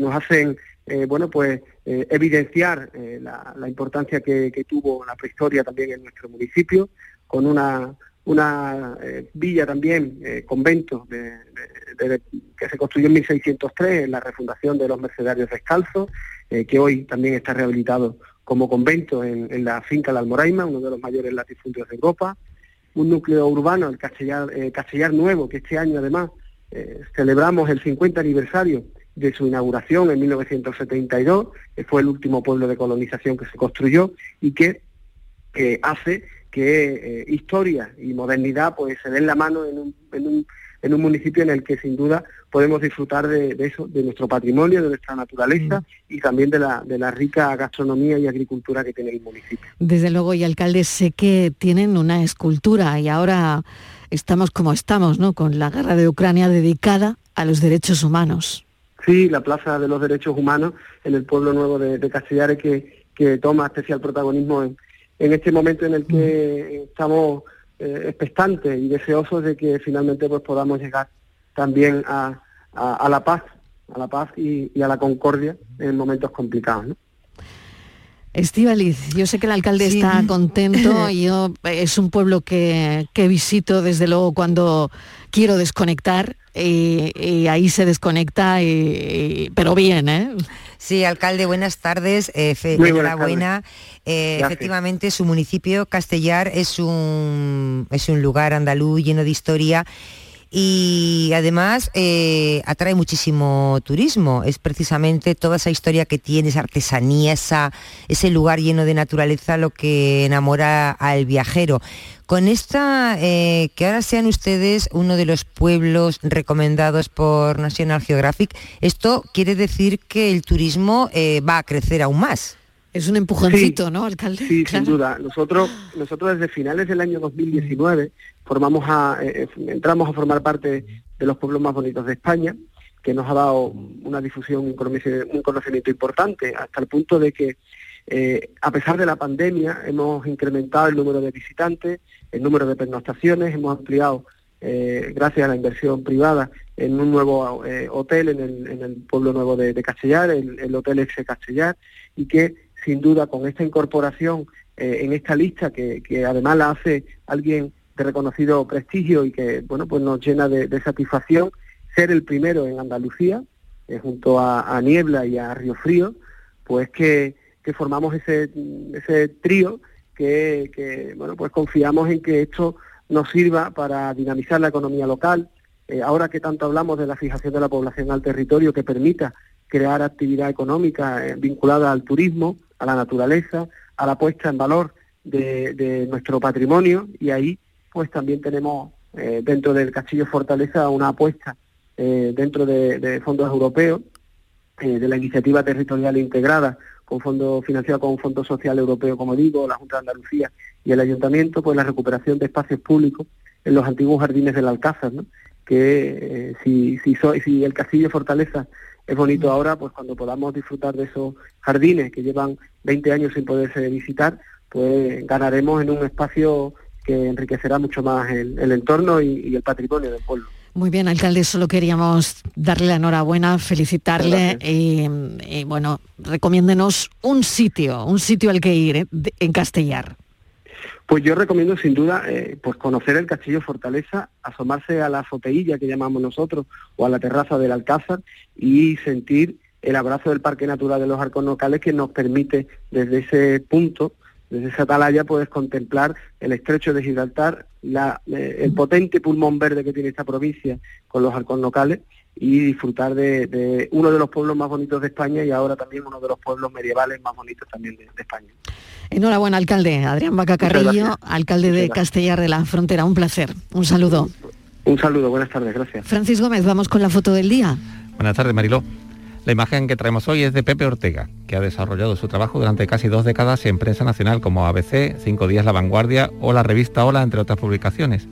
nos hacen eh, bueno pues eh, evidenciar la, importancia que, tuvo la prehistoria también en nuestro municipio, con una, una villa también, convento que se construyó en 1603 en la refundación de los mercedarios descalzos, que hoy también está rehabilitado como convento en, la finca La Almoraima, uno de los mayores latifundios de Europa, un núcleo urbano, el Castellar, eh, Nuevo, que este año además eh, celebramos el 50 aniversario de su inauguración en 1972, que fue el último pueblo de colonización que se construyó y que hace que eh, historia y modernidad pues se den la mano en un, en un en un municipio en el que sin duda podemos disfrutar de, eso, de nuestro patrimonio, de nuestra naturaleza mm. y también de la, de la rica gastronomía y agricultura que tiene el municipio. Desde luego, y alcalde, sé que tienen una escultura y ahora estamos como estamos, ¿no? Con la guerra de Ucrania dedicada a los derechos humanos. Sí, la Plaza de los Derechos Humanos en el pueblo nuevo de, de Castellares que, que toma especial protagonismo en, en este momento en el que mm. estamos eh, expectantes y deseosos de que finalmente pues podamos llegar también a, la paz, a la paz y, a la concordia en momentos complicados. ¿no? Estivaliz, yo sé que el alcalde está contento y yo es un pueblo que, visito desde luego cuando quiero desconectar y, ahí se desconecta, pero bien, ¿eh? Sí, alcalde, buenas tardes. Eh, enhorabuena. Eh, efectivamente, su municipio, Castellar, es un, es un lugar andaluz lleno de historia y además eh, atrae muchísimo turismo. Es precisamente toda esa historia que tiene, esa artesanía, esa, ese lugar lleno de naturaleza lo que enamora al viajero. Con esta, eh, que ahora sean ustedes uno de los pueblos recomendados por National Geographic, esto quiere decir que el turismo eh, va a crecer aún más. Es un empujoncito, ¿no, alcalde? Sí, sin duda. Nosotros, nosotros desde finales del año 2019 formamos a, eh, entramos a formar parte de los pueblos más bonitos de España, que nos ha dado una difusión, un conocimiento importante, hasta el punto de que eh, a pesar de la pandemia, hemos incrementado el número de visitantes, el número de pernoctaciones, hemos ampliado, eh, gracias a la inversión privada, en un nuevo eh, hotel en el, pueblo nuevo de, Castellar, el, Hotel Exe Castellar, y que sin duda con esta incorporación eh, en esta lista, que, además la hace alguien de reconocido prestigio y que bueno pues nos llena de, satisfacción, ser el primero en Andalucía, eh, junto a, Niebla y a Río Frío, pues que, formamos ese, ese trío que, que, bueno pues confiamos en que esto nos sirva para dinamizar la economía local, eh, ahora que tanto hablamos de la fijación de la población al territorio que permita crear actividad económica vinculada al turismo, a la naturaleza, a la puesta en valor de, nuestro patrimonio y ahí pues también tenemos eh, dentro del Castillo Fortaleza una apuesta dentro de, fondos europeos, de la iniciativa territorial integrada con fondo financiado con un fondo social europeo, como digo, la Junta de Andalucía y el Ayuntamiento, pues la recuperación de espacios públicos en los antiguos jardines del Alcázar, ¿no? que eh, si, si, si el castillo Fortaleza es bonito ahora, pues cuando podamos disfrutar de esos jardines que llevan 20 años sin poderse visitar, pues ganaremos en un espacio que enriquecerá mucho más el, entorno y, el patrimonio del pueblo. Muy bien, alcalde, solo queríamos darle la enhorabuena, felicitarle y, bueno, recomiéndenos un sitio, un sitio al que ir eh, en Castellar. Pues yo recomiendo sin duda eh, pues conocer el Castillo Fortaleza, asomarse a la azoteilla que llamamos nosotros o a la terraza del Alcázar y sentir el abrazo del Parque Natural de los Arcos Locales que nos permite desde ese punto, desde esa atalaya, pues contemplar el estrecho de Gibraltar, eh, el potente pulmón verde que tiene esta provincia con los arcos locales y disfrutar de, uno de los pueblos más bonitos de España y ahora también uno de los pueblos medievales más bonitos también de, España. Enhorabuena, alcalde. Adrián Vaca Carrillo, alcalde de Castellar de la Frontera. Un placer. Un saludo. Un saludo, buenas tardes, gracias. Francis Gómez, vamos con la foto del día. Buenas tardes, Mariló. La imagen que traemos hoy es de Pepe Ortega, que ha desarrollado su trabajo durante casi dos décadas en prensa nacional como ABC, Cinco Días La Vanguardia o la revista Hola, entre otras publicaciones.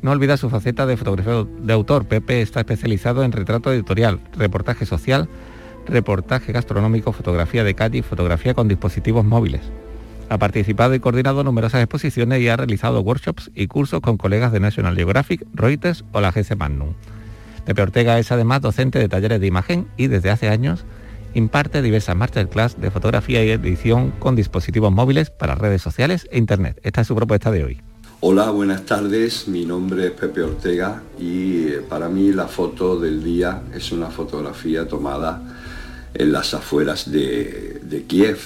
No olvida su faceta de fotógrafo de autor. Pepe está especializado en retrato editorial, reportaje social, reportaje gastronómico, fotografía de calle y fotografía con dispositivos móviles. Ha participado y coordinado numerosas exposiciones y ha realizado workshops y cursos con colegas de National Geographic, Reuters o la GC Magnum. Pepe Ortega es además docente de talleres de imagen y desde hace años imparte diversas masterclass de fotografía y edición con dispositivos móviles para redes sociales e internet. Esta es su propuesta de hoy. Hola, buenas tardes. Mi nombre es Pepe Ortega y eh, para mí la foto del día es una fotografía tomada en las afueras de, Kiev,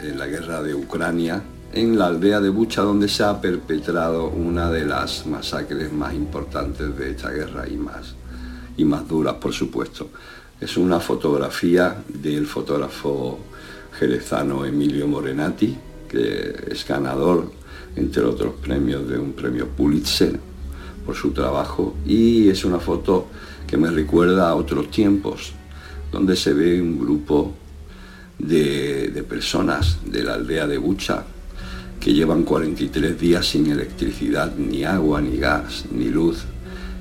en la guerra de Ucrania, en la aldea de Bucha, donde se ha perpetrado una de las masacres más importantes de esta guerra y más, y más duras, por supuesto. Es una fotografía del fotógrafo jerezano Emilio Morenati, que es ganador entre otros premios de un premio Pulitzer por su trabajo y es una foto que me recuerda a otros tiempos donde se ve un grupo de, personas de la aldea de Bucha que llevan 43 días sin electricidad, ni agua, ni gas, ni luz.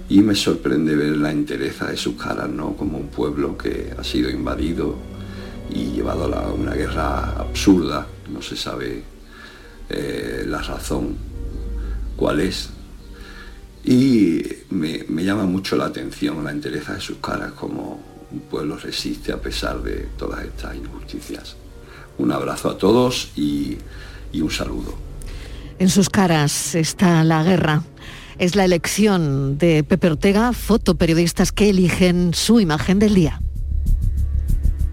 Y me sorprende ver la entereza de sus caras, ¿no? Como un pueblo que ha sido invadido y llevado a una guerra absurda, no se sabe eh, la razón cuál es. Y me, llama mucho la atención la entereza de sus caras, como un pueblo resiste a pesar de todas estas injusticias. Un abrazo a todos y, y un saludo. En sus caras está la guerra. Es la elección de Pepe Ortega, fotoperiodistas que eligen su imagen del día.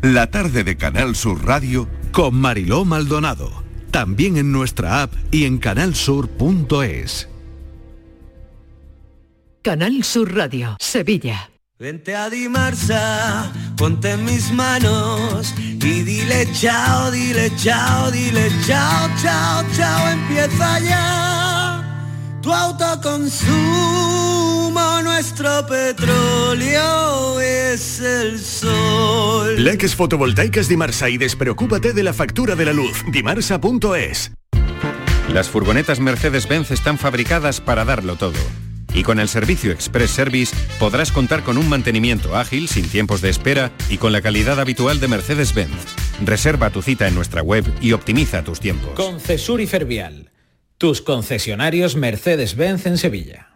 La tarde de Canal Sur Radio con Mariló Maldonado también en nuestra app y en canalsur.es. Canal Sur Radio, Sevilla. Vente a Dimarsa, ponte en mis manos y dile chao, dile chao, dile chao, chao, chao, empieza ya tu autoconsumo nuestro petróleo es el sol. Leques fotovoltaicas Dimarsa y despreocúpate de la factura de la luz. Dimarsa.es. Las furgonetas Mercedes-Benz están fabricadas para darlo todo. Y con el servicio Express Service podrás contar con un mantenimiento ágil, sin tiempos de espera y con la calidad habitual de Mercedes-Benz. Reserva tu cita en nuestra web y optimiza tus tiempos. Concesur y Fervial, tus concesionarios Mercedes-Benz en Sevilla.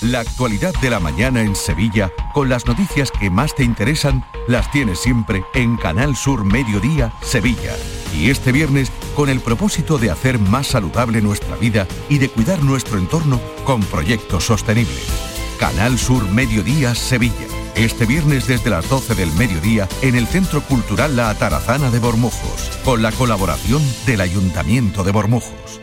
La actualidad de la mañana en Sevilla, con las noticias que más te interesan, las tienes siempre en Canal Sur Mediodía, Sevilla. Y este viernes, con el propósito de hacer más saludable nuestra vida y de cuidar nuestro entorno con proyectos sostenibles. Canal Sur Mediodía, Sevilla. Este viernes desde las 12 del mediodía en el Centro Cultural La Atarazana de Bormujos, con la colaboración del Ayuntamiento de Bormujos.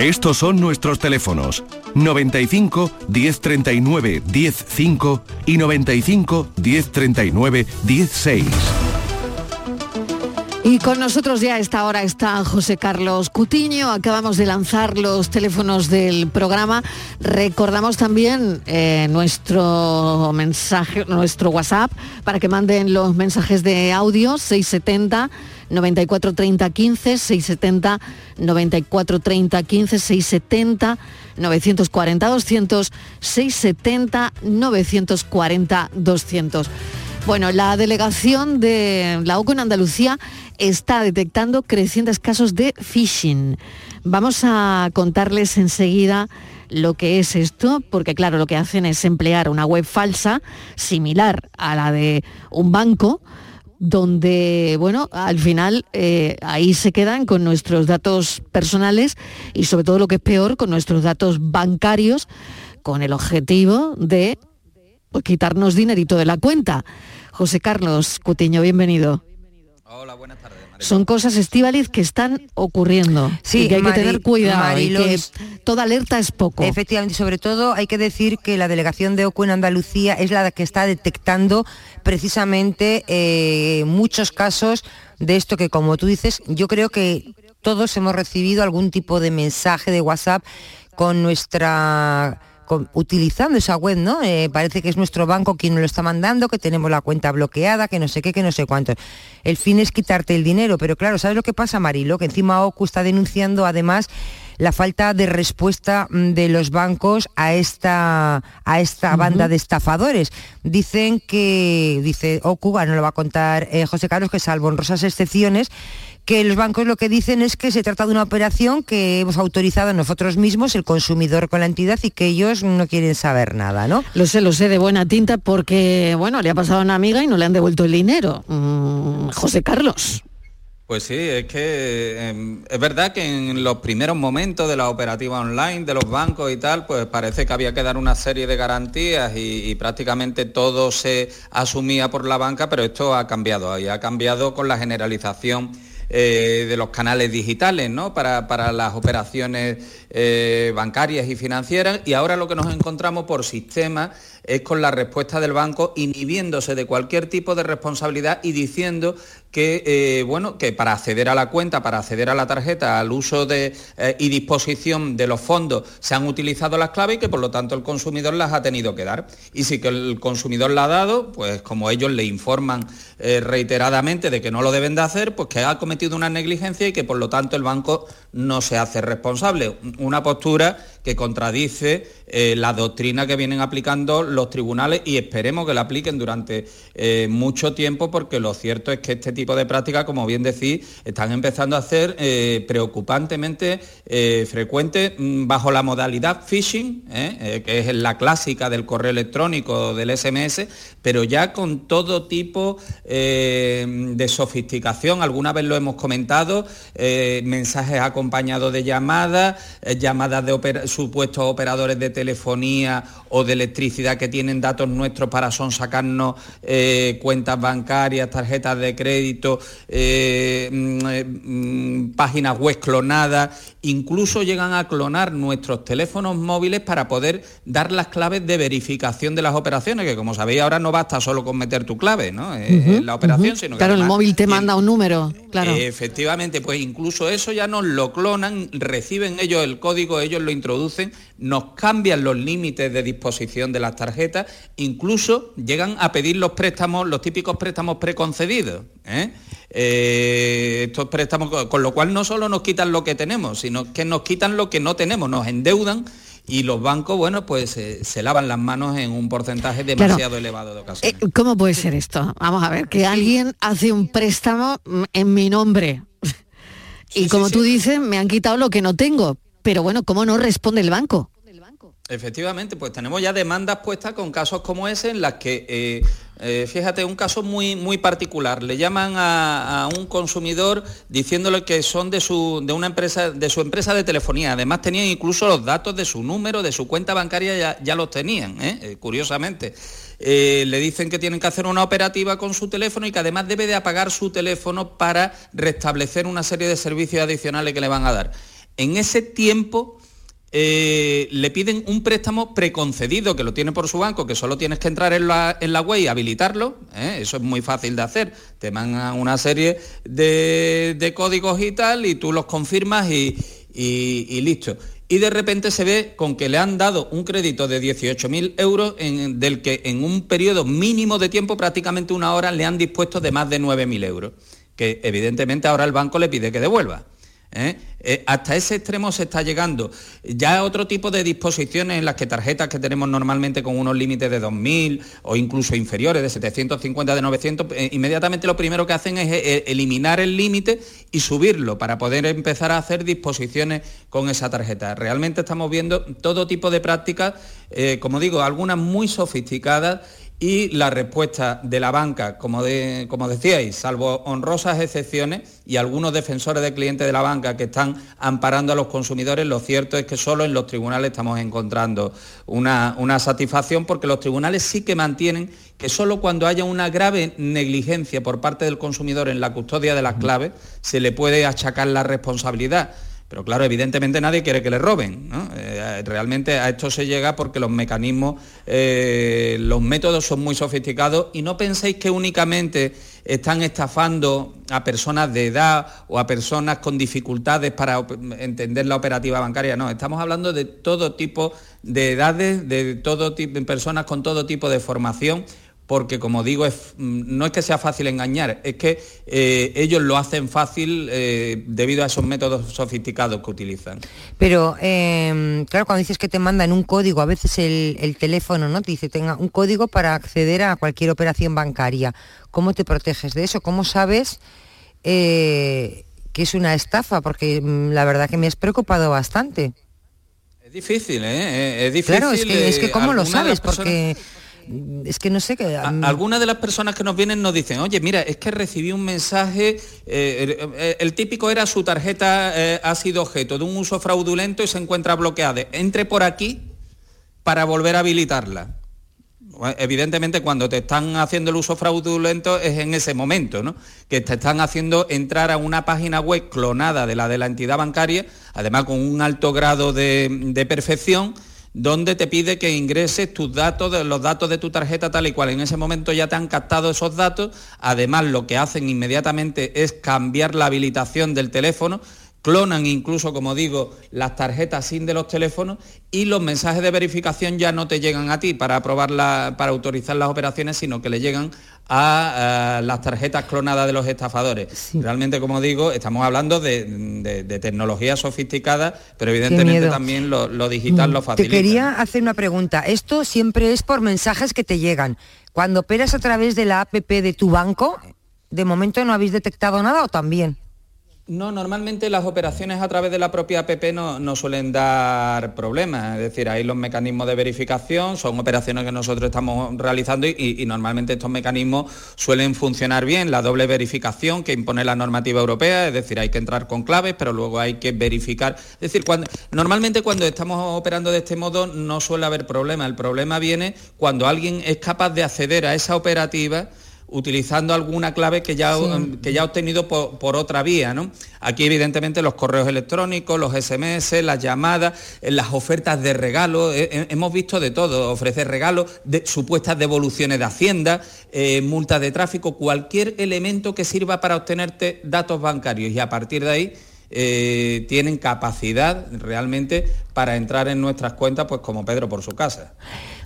Estos son nuestros teléfonos 95 1039 105 y 95 1039 16. Y con nosotros ya a esta hora está José Carlos Cutiño. Acabamos de lanzar los teléfonos del programa. Recordamos también eh, nuestro mensaje, nuestro WhatsApp para que manden los mensajes de audio 670 94 30 15 670 94 30 15 670 940 200 670 940 200. Bueno, la delegación de la OCU en Andalucía está detectando crecientes casos de phishing. Vamos a contarles enseguida lo que es esto, porque claro, lo que hacen es emplear una web falsa similar a la de un banco, donde, bueno, al final eh, ahí se quedan con nuestros datos personales y sobre todo lo que es peor, con nuestros datos bancarios, con el objetivo de pues, quitarnos dinerito de la cuenta. José Carlos Cutiño, bienvenido. Hola, buenas tardes. Son cosas, Estíbaliz, que están ocurriendo Sí, y que hay Mari- que tener cuidado y que toda alerta es poco. Efectivamente, sobre todo hay que decir que la delegación de OCU en Andalucía es la que está detectando precisamente eh, muchos casos de esto que, como tú dices, yo creo que todos hemos recibido algún tipo de mensaje de WhatsApp con nuestra con- utilizando esa web, ¿no? Eh, parece que es nuestro banco quien nos lo está mandando, que tenemos la cuenta bloqueada, que no sé qué, que no sé cuánto. El fin es quitarte el dinero, pero claro, ¿sabes lo que pasa, Marilo? Que encima OCU está denunciando además la falta de respuesta mm, de los bancos a esta a esta banda de estafadores. Dicen que dice OCU, no lo va a contar eh, José Carlos, que salvo honrosas excepciones, que los bancos lo que dicen es que se trata de una operación que hemos autorizado nosotros mismos, el consumidor con la entidad, y que ellos no quieren saber nada, ¿no? Lo sé, lo sé de buena tinta porque, bueno, le ha pasado a una amiga y no le han devuelto el dinero. Mm, José Carlos. Pues sí, es que eh, es verdad que en los primeros momentos de la operativa online, de los bancos y tal, pues parece que había que dar una serie de garantías y, y prácticamente todo se asumía por la banca, pero esto ha cambiado y ha cambiado con la generalización eh, de los canales digitales ¿no? para, para las operaciones eh, bancarias y financieras y ahora lo que nos encontramos por sistema es con la respuesta del banco inhibiéndose de cualquier tipo de responsabilidad y diciendo que eh, bueno que para acceder a la cuenta, para acceder a la tarjeta, al uso de, eh, y disposición de los fondos se han utilizado las claves y que por lo tanto el consumidor las ha tenido que dar. Y si que el consumidor la ha dado, pues como ellos le informan reiteradamente de que no lo deben de hacer, pues que ha cometido una negligencia y que por lo tanto el banco no se hace responsable. Una postura que contradice eh, la doctrina que vienen aplicando los tribunales y esperemos que la apliquen durante eh, mucho tiempo porque lo cierto es que este tipo de prácticas, como bien decís, están empezando a ser eh, preocupantemente frecuentes mm, bajo la modalidad phishing, que es la clásica del correo electrónico, del SMS, pero ya con todo tipo de sofisticación, alguna vez lo hemos comentado, mensajes acompañados de llamadas, llamadas de supuestos operadores de telefonía o de electricidad que tienen datos nuestros para sonsacarnos eh, cuentas bancarias, tarjetas de crédito eh, mm, eh, mm, páginas web clonadas, incluso llegan a clonar nuestros teléfonos móviles para poder dar las claves de verificación de las operaciones, que como sabéis ahora no basta solo con meter tu clave ¿no? en la operación, sino que Claro, el móvil te manda un número, claro. Efectivamente, pues incluso eso ya nos lo clonan, reciben ellos el código, ellos lo introducen, nos cambian los límites de disposición de las tarjetas, incluso llegan a pedir los préstamos, los típicos préstamos preconcedidos. ¿eh? Eh, estos préstamos, con- con lo cual no solo nos quitan lo que tenemos, sino que nos quitan lo que no tenemos, nos endeudan y los bancos, bueno, pues eh, se lavan las manos en un porcentaje demasiado elevado de ocasiones. Eh, ¿Cómo puede ser esto? Vamos a ver, que alguien hace un préstamo mm, en mi nombre. Y como tú dices, me han quitado lo que no tengo. Pero bueno, ¿cómo no responde el banco? Efectivamente, pues tenemos ya demandas puestas con casos como ese en las que, eh, eh, fíjate, un caso muy, muy particular. Le llaman a, un consumidor diciéndole que son de su, de una empresa, de su empresa de telefonía. Además tenían incluso los datos de su número, de su cuenta bancaria, ya, ya los tenían, ¿eh? Eh, curiosamente. Eh, le dicen que tienen que hacer una operativa con su teléfono y que además debe de apagar su teléfono para restablecer una serie de servicios adicionales que le van a dar. En ese tiempo eh, le piden un préstamo preconcedido que lo tiene por su banco, que solo tienes que entrar en la, en la web y habilitarlo. ¿eh? Eso es muy fácil de hacer. Te mandan una serie de, de códigos y tal, y tú los confirmas y, y- listo. Y de repente se ve con que le han dado un crédito de 18.000 euros, en- del que en un periodo mínimo de tiempo, prácticamente una hora, le han dispuesto de más de 9.000 euros, que evidentemente ahora el banco le pide que devuelva. ¿eh? Eh, hasta ese extremo se está llegando. Ya otro tipo de disposiciones en las que tarjetas que tenemos normalmente con unos límites de 2.000 o incluso inferiores, de 750, de 900, eh, inmediatamente lo primero que hacen es eh, eliminar el límite y subirlo para poder empezar a hacer disposiciones con esa tarjeta. Realmente estamos viendo todo tipo de prácticas, como digo, algunas muy sofisticadas y la respuesta de la banca, como, de- como decíais, salvo honrosas excepciones y algunos defensores de clientes de la banca que están amparando a los consumidores, lo cierto es que solo en los tribunales estamos encontrando una, una satisfacción porque los tribunales sí que mantienen que solo cuando haya una grave negligencia por parte del consumidor en la custodia de las claves se le puede achacar la responsabilidad. Pero claro, evidentemente nadie quiere que le roben. Eh, realmente a esto se llega porque los mecanismos, eh, los métodos son muy sofisticados y no penséis que únicamente están estafando a personas de edad o a personas con dificultades para entender la operativa bancaria. No, estamos hablando de todo tipo de edades, de todo tipo personas con todo tipo de formación porque como digo, es- mm, no es que sea fácil engañar, es que eh, ellos lo hacen fácil eh, debido a esos métodos sofisticados que utilizan. Pero, eh, claro, cuando dices que te mandan un código, a veces el, el teléfono, ¿no? Te dice, tenga un código para acceder a cualquier operación bancaria. ¿Cómo te proteges de eso? ¿Cómo sabes eh, que es una estafa? Porque mm, la verdad que me has preocupado bastante. Es difícil, ¿eh? Es difícil. claro, es que, es que ¿cómo lo sabes? personas- Porque es que no sé qué... A- Algunas de las personas que nos vienen nos dicen, oye, mira, es que recibí un mensaje, eh, el, eh, el típico era su tarjeta eh, ha sido objeto de un uso fraudulento y se encuentra bloqueada. Entre por aquí para volver a habilitarla. Evidentemente cuando te están haciendo el uso fraudulento es en ese momento, ¿no? Que te están haciendo entrar a una página web clonada de la de la entidad bancaria, además con un alto grado de, de perfección, donde te pide que ingreses tus datos, los datos de tu tarjeta tal y cual. En ese momento ya te han captado esos datos. Además, lo que hacen inmediatamente es cambiar la habilitación del teléfono. Clonan incluso, como digo, las tarjetas SIM de los teléfonos y los mensajes de verificación ya no te llegan a ti para aprobar la- para autorizar las operaciones, sino que le llegan a, las tarjetas clonadas de los estafadores. Realmente, como digo, estamos hablando de, de- de tecnología sofisticada, pero evidentemente también lo, lo digital lo Te facilita. quería hacer una pregunta. Esto siempre es por mensajes que te llegan. Cuando operas a través de la APP de tu banco, ¿de momento no habéis detectado nada o también? No, normalmente las operaciones a través de la propia APP no, no suelen dar problemas, es decir, hay los mecanismos de verificación, son operaciones que nosotros estamos realizando y, y normalmente estos mecanismos suelen funcionar bien, la doble verificación que impone la normativa europea, es decir, hay que entrar con claves, pero luego hay que verificar, es decir, cuando, normalmente cuando estamos operando de este modo no suele haber problema, el problema viene cuando alguien es capaz de acceder a esa operativa utilizando alguna clave que ya, que ya ha obtenido por, otra vía. ¿no? Aquí evidentemente los correos electrónicos, los SMS, las llamadas, eh, las ofertas de regalo, eh, eh, hemos visto de todo, ofrecer regalos, de, supuestas devoluciones de Hacienda, multas de tráfico, cualquier elemento que sirva para obtenerte datos bancarios y a partir de ahí tienen capacidad realmente para entrar en nuestras cuentas, pues como Pedro por su casa.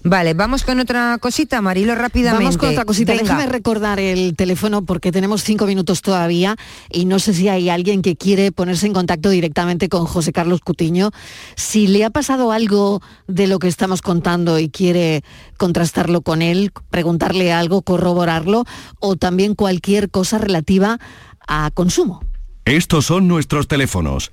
Vale, vamos con otra cosita, Marilo, rápidamente. Vamos con otra cosita. Déjame recordar el teléfono porque tenemos cinco minutos todavía y no sé si hay alguien que quiere ponerse en contacto directamente con José Carlos Cutiño. Si le ha pasado algo de lo que estamos contando y quiere contrastarlo con él, preguntarle algo, corroborarlo o también cualquier cosa relativa a consumo. Estos son nuestros teléfonos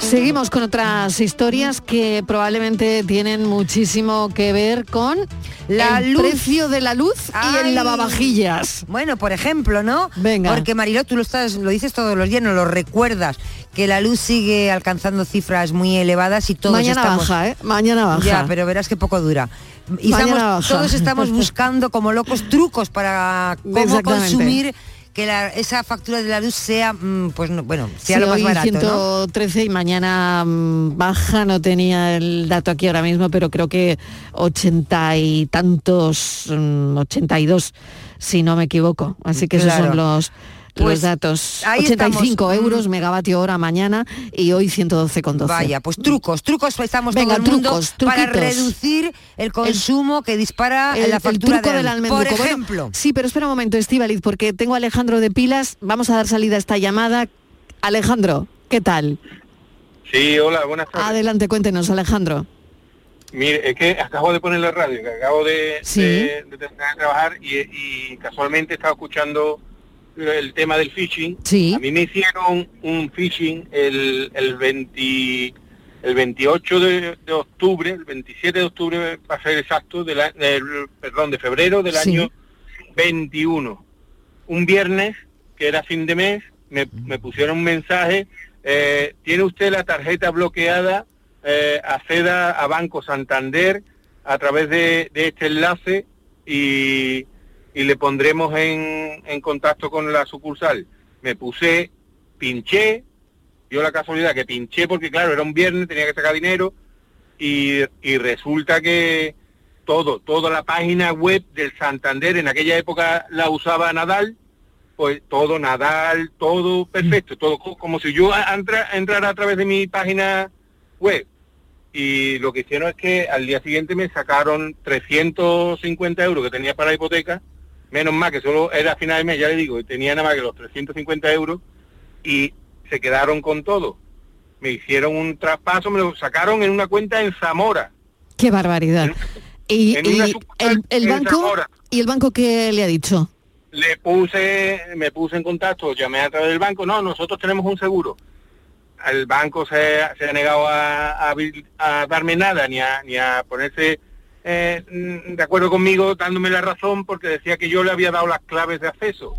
Seguimos con otras historias que probablemente tienen muchísimo que ver con la el precio de la luz y el lavavajillas. Bueno, por ejemplo, ¿no? Venga. Porque Mariló, tú lo estás, lo dices todos los días, no lo recuerdas, que la luz sigue alcanzando cifras muy elevadas y todos Mañana estamos... baja, ¿eh? Mañana baja. Ya, pero verás que poco dura. Y estamos, todos estamos buscando como locos trucos para cómo consumir que esa factura de la luz sea, mm, pues bueno, sea lo más barato. 113 y mañana mm, baja, no tenía el dato aquí ahora mismo, pero creo que 80 y tantos, 82, mm, si no me equivoco. Así que esos son los pues datos. 85 euros megavatio hora mañana y hoy 112,12. Vaya, pues trucos, trucos estamos Venga, todo el mundo para reducir el consumo que dispara el, la factura del Por ejemplo. sí, pero espera un momento, Estivaliz, porque tengo a Alejandro de Pilas. Vamos a dar salida a esta llamada. Alejandro, ¿qué tal? Sí, hola, buenas tardes. Adelante, cuéntenos, Alejandro. Mire, es que acabo de poner la radio, que acabo de, trabajar y, y, casualmente estaba escuchando el tema del phishing. A mí me hicieron un phishing el, el, 20, el 28 de, octubre, el 27 de octubre, para ser exacto, del, perdón, de febrero del año 21. Un viernes, que era fin de mes, me, pusieron un mensaje, eh, tiene usted la tarjeta bloqueada, eh, acceda a Banco Santander a través de, de este enlace y y le pondremos en, contacto con la sucursal. Me puse, pinché, dio la casualidad que pinché porque claro, era un viernes, tenía que sacar dinero y, y resulta que todo, toda la página web del Santander, en aquella época la usaba Nadal, pues todo Nadal, todo perfecto, todo como si yo entrara a través de mi página web. Y lo que hicieron es que al día siguiente me sacaron 350 euros que tenía para la hipoteca menos mal que solo era final de mes, ya le digo, tenía nada más que los 350 euros y se quedaron con todo. Me hicieron un traspaso, me lo sacaron en una cuenta en Zamora. Qué barbaridad. y, el, banco y el banco qué le ha dicho? Le puse, me puse en contacto, llamé a través del banco, no, nosotros tenemos un seguro. El banco se, ha negado a, a, darme nada, ni a, ni a ponerse eh, mm, de acuerdo conmigo dándome la razón porque decía que yo le había dado las claves de acceso.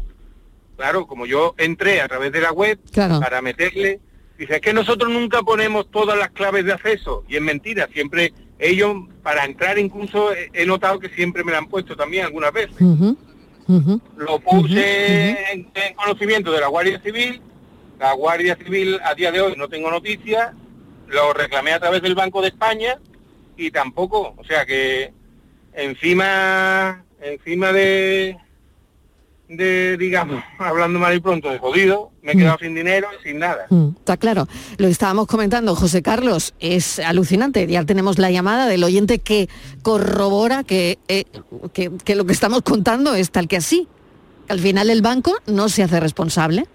Claro, como yo entré a través de la web para meterle, dice, es que nosotros nunca ponemos todas las claves de acceso. Y es mentira, siempre ellos, para entrar incluso, he notado que siempre me la han puesto también algunas veces. Lo puse en, conocimiento de la Guardia Civil, la Guardia Civil a día de hoy no tengo noticias, lo reclamé a través del Banco de España y tampoco, o sea que encima, encima de, de, digamos, hablando mal y pronto, de jodido, me he quedado mm. sin dinero y sin nada. Mm, está claro. Lo estábamos comentando, José Carlos, es alucinante. Ya tenemos la llamada del oyente que corrobora que, eh, que, lo que estamos contando es tal que así. Al final el banco no se hace responsable.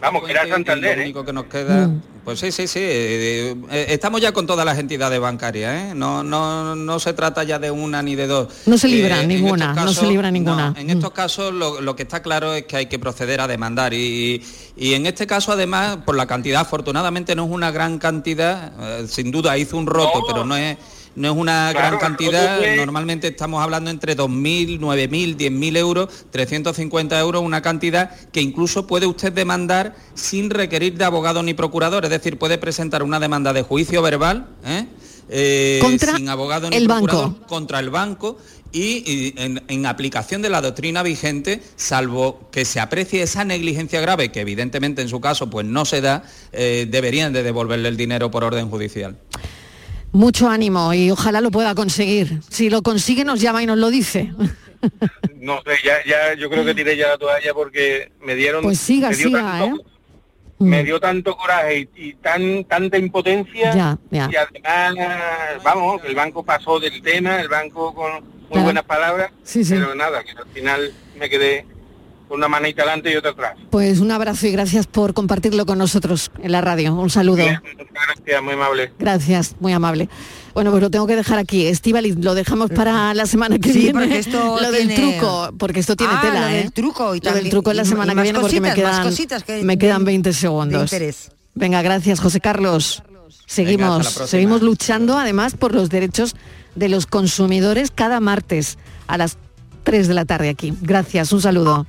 Vamos, que era Santander. Lo único que nos queda... Mm. Pues sí, sí, sí. Eh, eh, estamos ya con todas las entidades bancarias, ¿eh? No, no, no se trata ya de una ni de dos. No se libra ninguna, no se libra ninguna. en estos casos lo, que está claro es que hay que proceder a demandar y, en este caso además por la cantidad, afortunadamente no es una gran cantidad, sin duda hizo un roto, pero no es no es una gran cantidad, normalmente estamos hablando entre 2.000, 9.000, 10.000 euros, 350 euros, una cantidad que incluso puede usted demandar sin requerir de abogado ni procurador, es decir, puede presentar una demanda de juicio verbal, ¿eh? Eh, sin abogado ni el banco. contra el banco y, en, aplicación de la doctrina vigente, salvo que se aprecie esa negligencia grave, que evidentemente en su caso pues no se da, eh, deberían de devolverle el dinero por orden judicial. Mucho ánimo y ojalá lo pueda conseguir. Si lo consigue nos llama y nos lo dice. No sé, ya, yo creo que tiré ya la toalla porque me dieron... Pues siga, siga, ¿eh? me mm. dio tanto coraje y, tan tanta impotencia y además vamos el banco pasó del tema el banco con muy buenas palabras pero nada que al final me quedé con una manita adelante y otra atrás pues un abrazo y gracias por compartirlo con nosotros en la radio un saludo gracias muy amable gracias muy amable bueno, pues lo tengo que dejar aquí. Estivali, lo dejamos para la semana que viene. Porque esto lo del truco, porque esto tiene ah, tela, lo ¿eh? del truco y Lo del truco en la semana que viene porque me quedan, me quedan 20 segundos. Venga, gracias, José Carlos. Seguimos, seguimos luchando además por los derechos de los consumidores cada martes a las 3 de la tarde aquí. Gracias, un saludo.